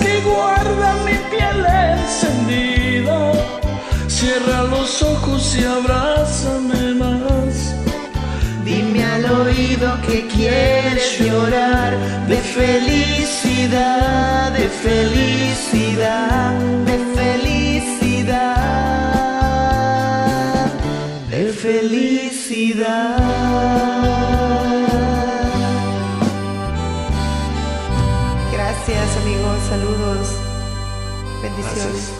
Que guarda mi piel encendida. Cierra los ojos y abrázame más. Dime al oído que quieres llorar de felicidad, de felicidad, de felicidad, de felicidad. Saludos, bendiciones. Gracias.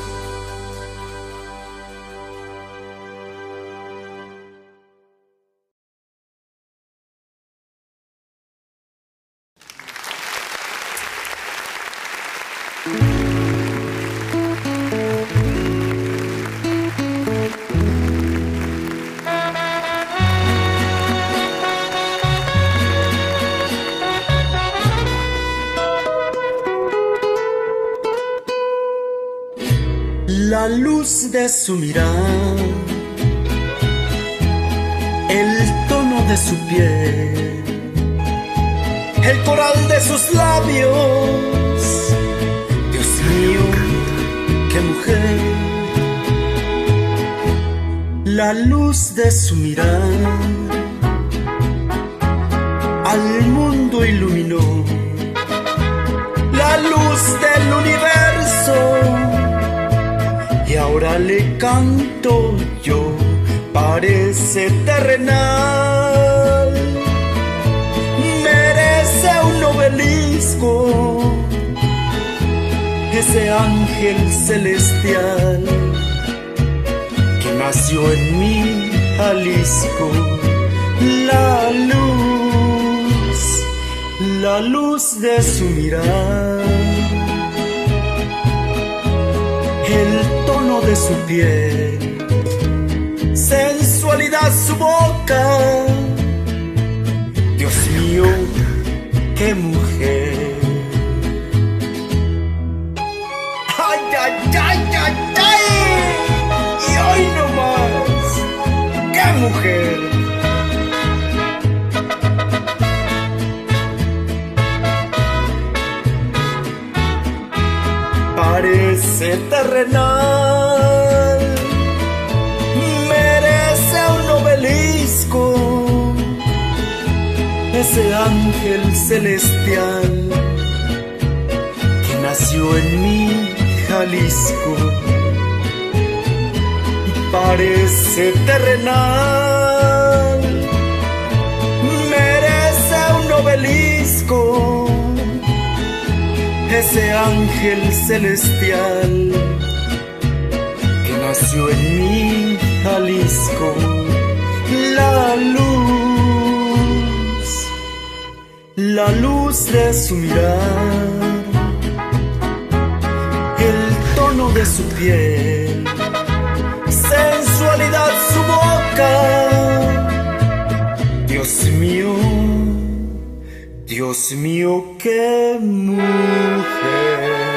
De su mirada, el tono de su piel, el coral de sus labios. Dios mío, qué mujer. La luz de su mirada al mundo iluminó. La luz del universo ahora le canto yo, parece terrenal, merece un obelisco, ese ángel celestial que nació en mi Jalisco, la luz, la luz de su mirar de su piel, sensualidad su boca. Dios mío, qué mujer. Parece terrenal, merece un obelisco, ese ángel celestial que nació en mi Jalisco, parece terrenal, merece un obelisco ese ángel celestial que nació en mi Jalisco, la luz, la luz de su mirar, el tono de su piel, sensualidad su boca, Dios mío. Dios mío, qué mujer.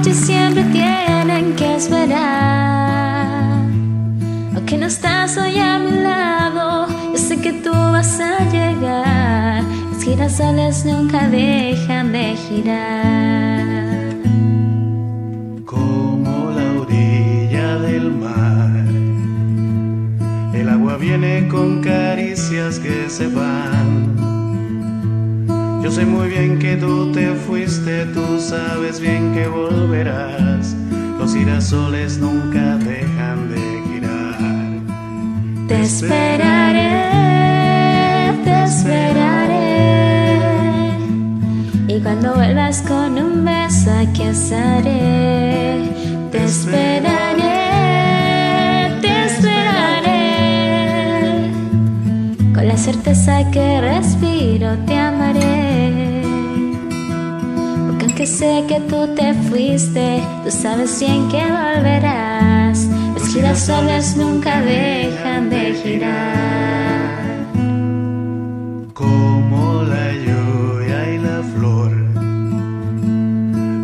La noche siempre tienen que esperar. Aunque no estás hoy a mi lado, yo sé que tú vas a llegar. Los girasoles nunca dejan de girar. como la orilla del mar. El agua viene con caricias que se van. Yo sé muy bien que tú te fuiste, tú sabes bien que volverás. Los girasoles nunca dejan de girar. Te esperaré, te esperaré. Y cuando vuelvas con un beso aquí estaré. Te esperaré, te esperaré. Con la certeza que respiro te amaré. Aunque sé que tú te fuiste, tú sabes bien que volverás. Los girasoles nunca dejan de girar. como la lluvia y la flor.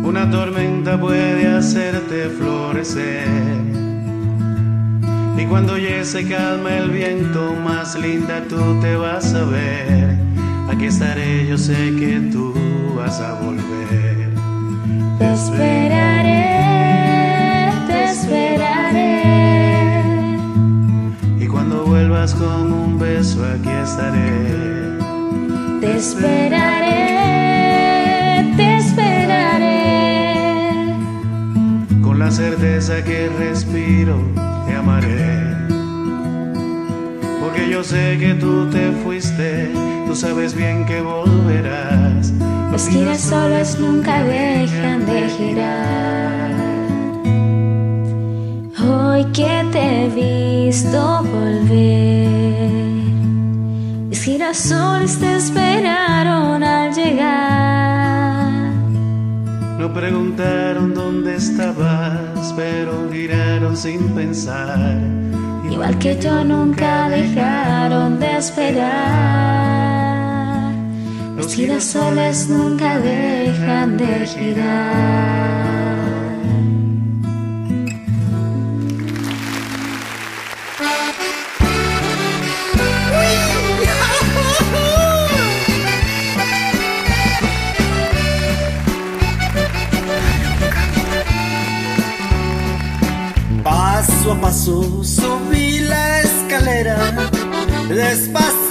Una tormenta puede hacerte florecer. Y cuando ya se calma el viento, más linda tú te vas a ver. Aquí estaré, yo sé que tú vas a volver. Te esperaré, te esperaré. Y cuando vuelvas con un beso, aquí estaré. Te esperaré, te esperaré. Con la certeza que respiro, te amaré. Porque yo sé que tú te fuiste, tú sabes bien que volverás. Los girasoles nunca dejan de girar. Hoy que te he visto volver, mis girasoles te esperaron al llegar. No preguntaron dónde estabas, pero giraron sin pensar. Igual que yo nunca dejaron de esperar. Los girasoles nunca dejan de girar. Paso a paso subí la escalera, despacio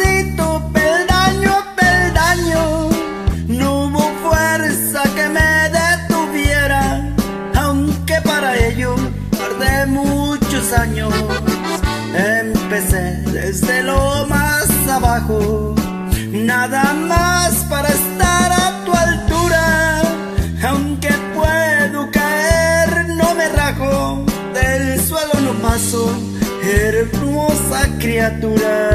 Empecé desde lo más abajo, nada más para estar a tu altura. Aunque puedo caer, no me rajo, del suelo no paso, hermosa criatura.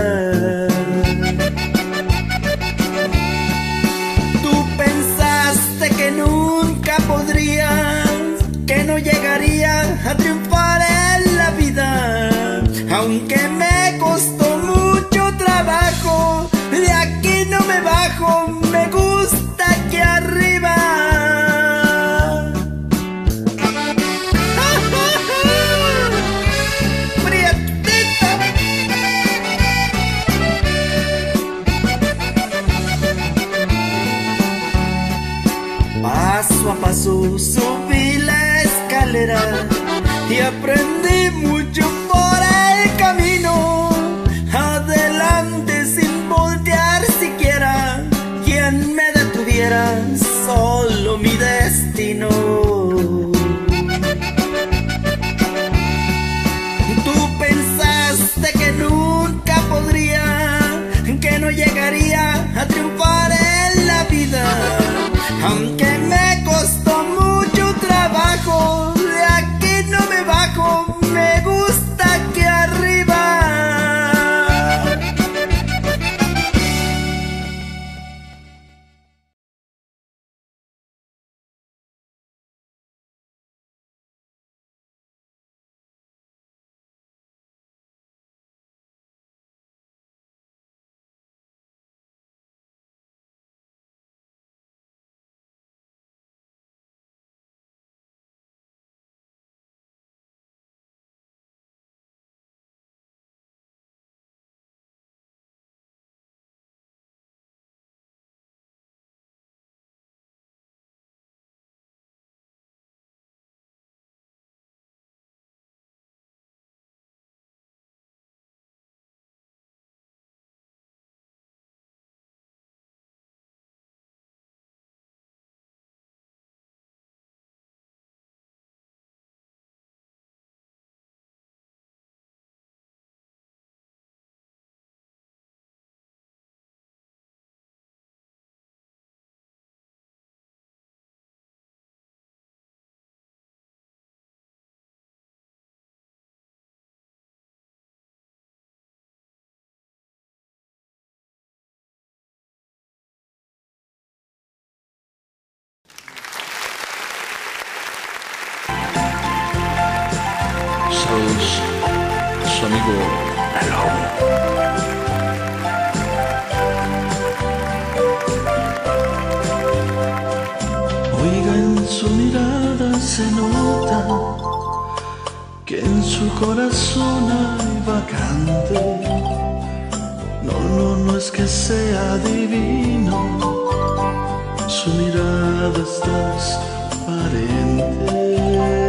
su amigo oiga en su mirada se nota que en su corazón hay vacante. No, no, no es que sea divino, su mirada es transparente.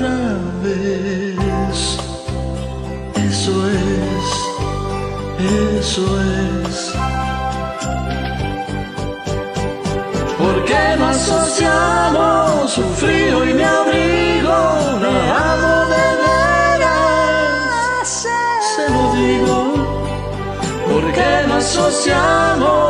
Otra vez. Eso es, eso es. ¿Por qué no asociamos su frío y mi abrigo? Le amo de veras, se lo digo. ¿Por qué no asociamos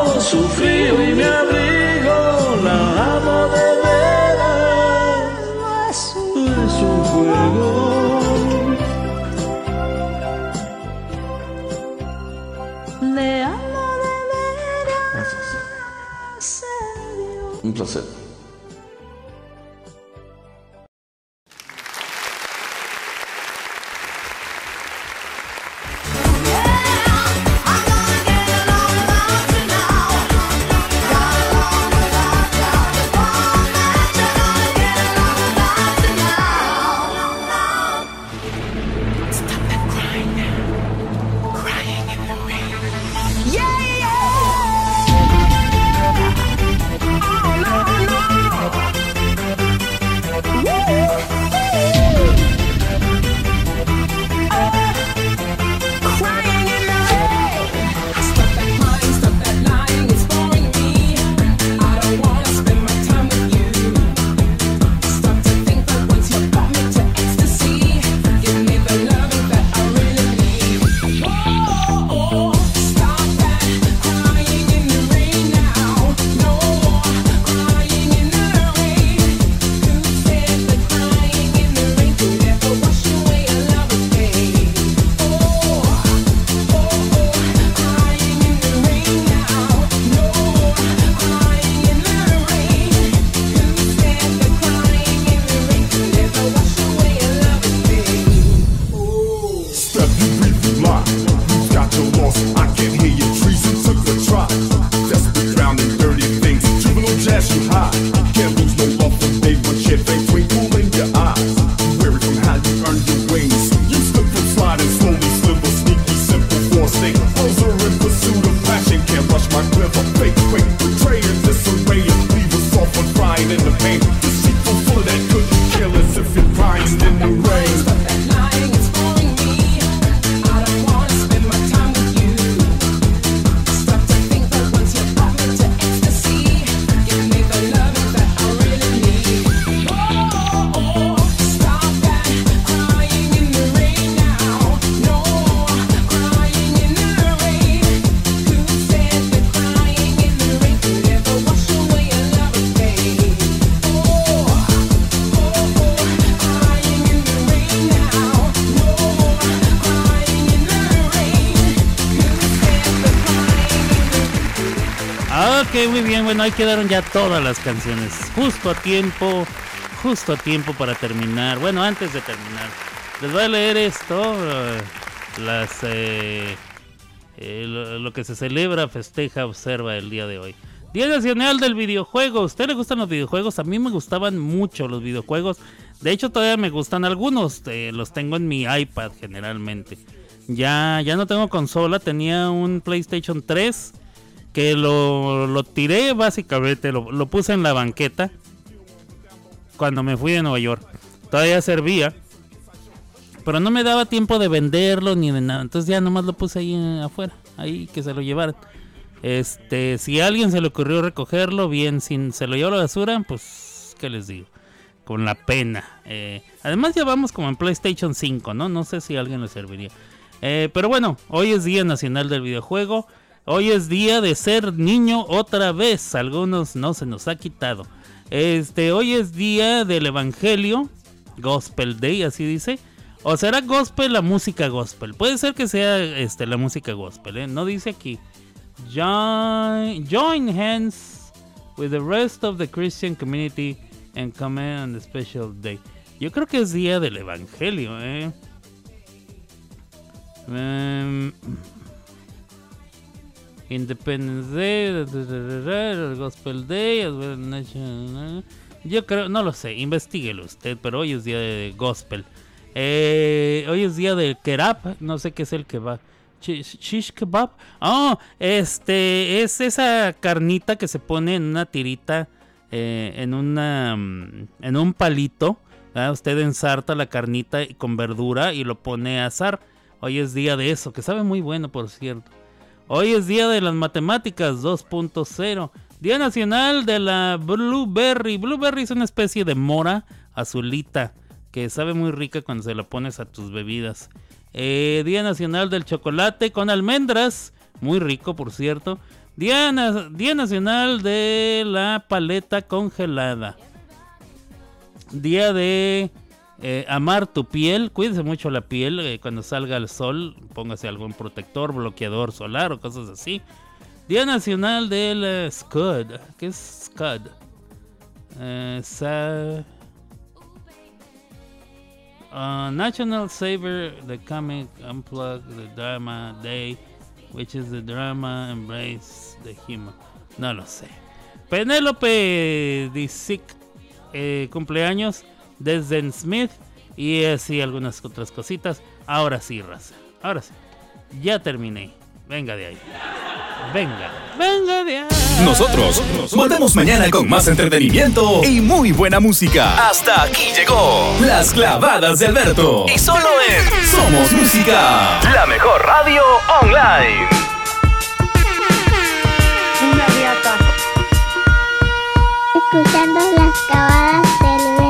serio. Muy bien, bueno, ahí quedaron ya todas las canciones. Justo a tiempo, justo a tiempo para terminar. Bueno, antes de terminar, les voy a leer esto. eh, las eh, eh, lo, que se celebra, festeja, observa el día de hoy. Día Nacional del Videojuego. ¿A usted le gustan los videojuegos? A mí me gustaban mucho los videojuegos. De hecho, todavía me gustan algunos. eh, los tengo en mi iPad generalmente. Ya, ya no tengo consola. Tenía un PlayStation 3 que lo, lo tiré básicamente. Lo, lo puse en la banqueta cuando me fui de Nueva York. Todavía servía. Pero no me daba tiempo de venderlo ni de nada. Entonces ya nomás lo puse ahí eh, afuera. Ahí que se lo llevaran. Este, si a alguien se le ocurrió recogerlo, bien, si se lo llevó a la basura, pues, ¿qué les digo? Con la pena. Eh, además ya vamos como en PlayStation 5, ¿no? No sé si a alguien le serviría. Eh, pero bueno, hoy es Día Nacional del Videojuego. Hoy es día de ser niño otra vez. Algunos no se nos ha quitado. Este, hoy es día del Evangelio, Gospel Day, así dice. O será gospel la música gospel. Puede ser que sea este, la música gospel, ¿eh? No dice aquí. Join, hands with the rest of the Christian community and come on the special day. Yo creo que es día del Evangelio, ¿eh? Em, Independence Day, da, da, da, da, da, el Gospel Day, yo creo, no lo sé, investiguelo usted, pero hoy es día de Gospel. Eh, hoy es día del Kerab, no sé qué es el kebab. Chi- Shish kebab. Ah, este es esa carnita que se pone en una tirita, eh, en una, mm, en un palito. Usted ensarta la carnita con verdura y lo pone a asar. Hoy es día de eso, que sabe muy bueno, por cierto. Hoy es día de las matemáticas 2.0. Día nacional de la blueberry. Blueberry es una especie de mora azulita que sabe muy rica cuando se la pones a tus bebidas. Eh, día nacional del chocolate con almendras. Muy rico, por cierto. Día, na- día nacional de la paleta congelada. Día de eh, amar tu piel. Cuídese mucho la piel eh, cuando salga el sol. Póngase algún protector, bloqueador solar o cosas así. Día nacional del eh, Scud. ¿Qué es Scud? Sa- Uh, National Saver, the comic unplugged, the drama day, which is the drama embrace the humor. No lo sé. Penélope Disick, cumpleaños, Desden Smith y así algunas otras cositas. Ahora sí, raza. Ahora sí. Ya terminé. Venga de ahí. Venga. Venga de ahí. Nosotros volvemos mañana con más entretenimiento y muy buena música. Hasta aquí llegó Las clavadas de Alberto. Y solo en Somos Música, la mejor radio online. Una. Escuchando las cavadas del vento.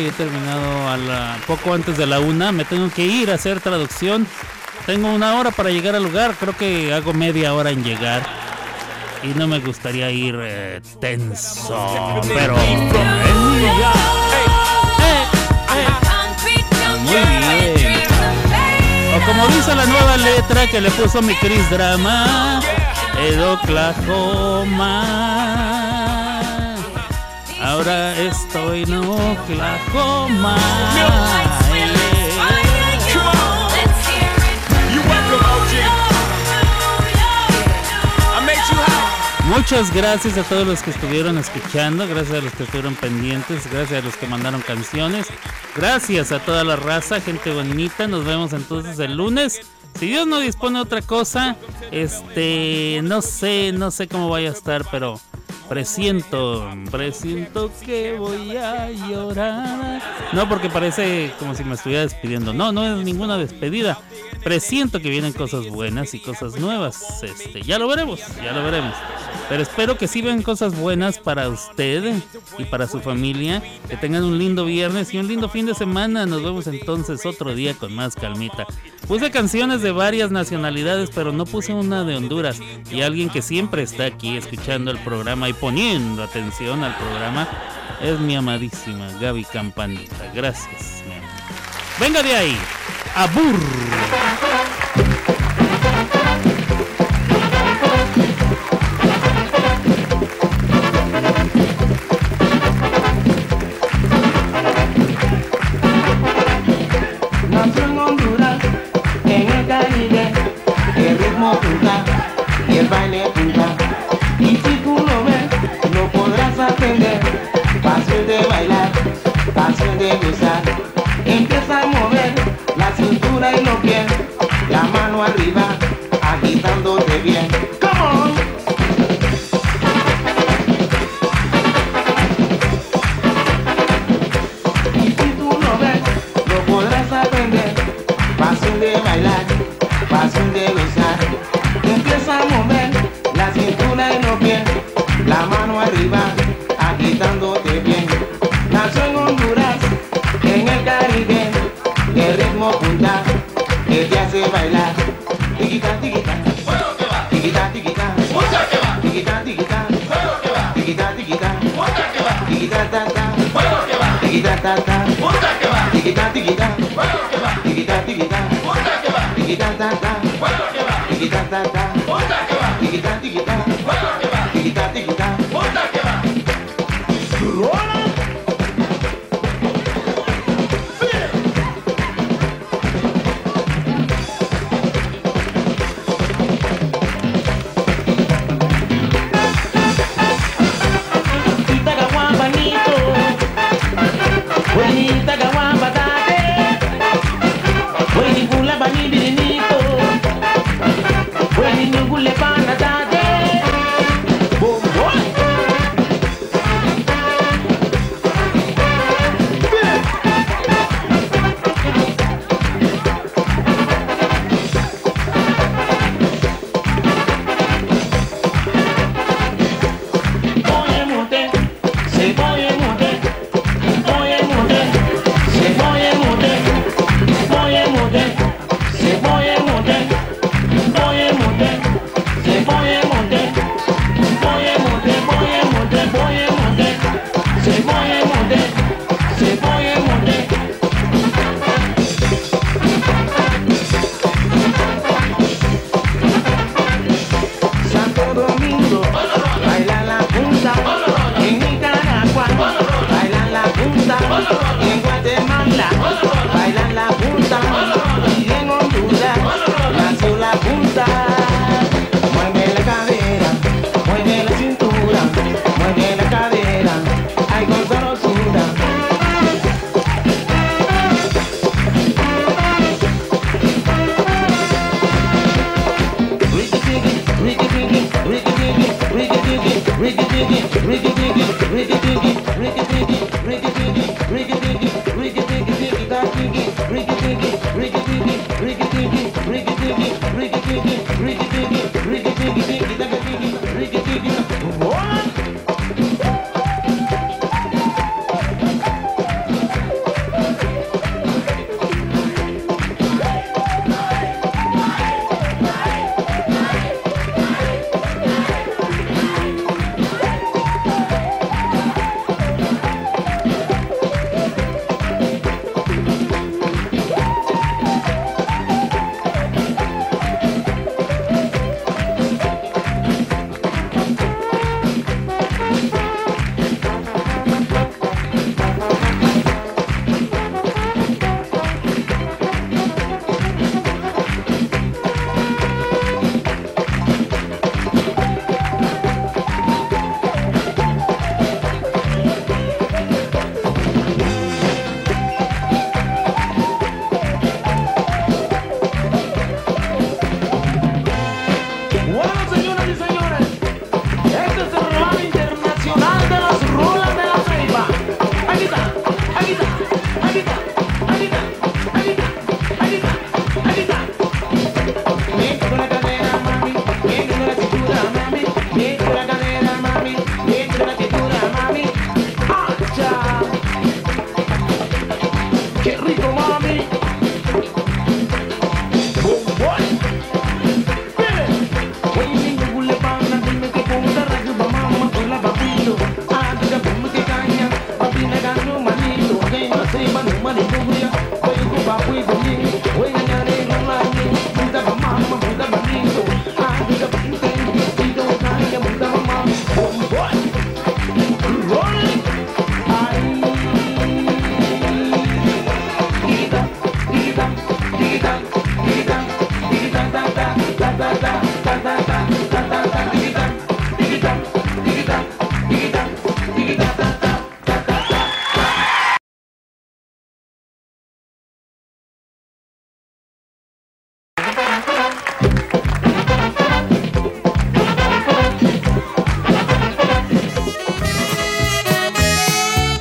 y he terminado a la, poco antes de la una. Me tengo que ir a hacer traducción. Tengo una hora para llegar al lugar. Creo que hago media hora en llegar. Y no me gustaría ir eh, tenso. Pero. Muy bien. O como dice la nueva letra que le puso mi Chris Drama. El Oklahoma. Ahora estoy en Oklahoma. Muchas gracias a todos los que estuvieron escuchando, gracias a los que estuvieron pendientes, gracias a los que mandaron canciones, gracias a toda la raza, gente bonita. Nos vemos entonces el lunes. Si Dios no dispone otra cosa, este, no sé, no sé cómo vaya a estar, pero presiento, presiento que voy a llorar. No, porque parece como si me estuviera despidiendo. No, no es ninguna despedida. Presiento que vienen cosas buenas y cosas nuevas. Este, ya lo veremos, ya lo veremos. Pero espero que sí vean cosas buenas para usted y para su familia. Que tengan un lindo viernes y un lindo fin de semana. Nos vemos entonces otro día con más calmita. Puse canciones de varias nacionalidades, pero no puse una de Honduras. Y alguien que siempre está aquí escuchando el programa y poniendo atención al programa es mi amadísima Gaby Campanita. Gracias. Venga de ahí. Abur.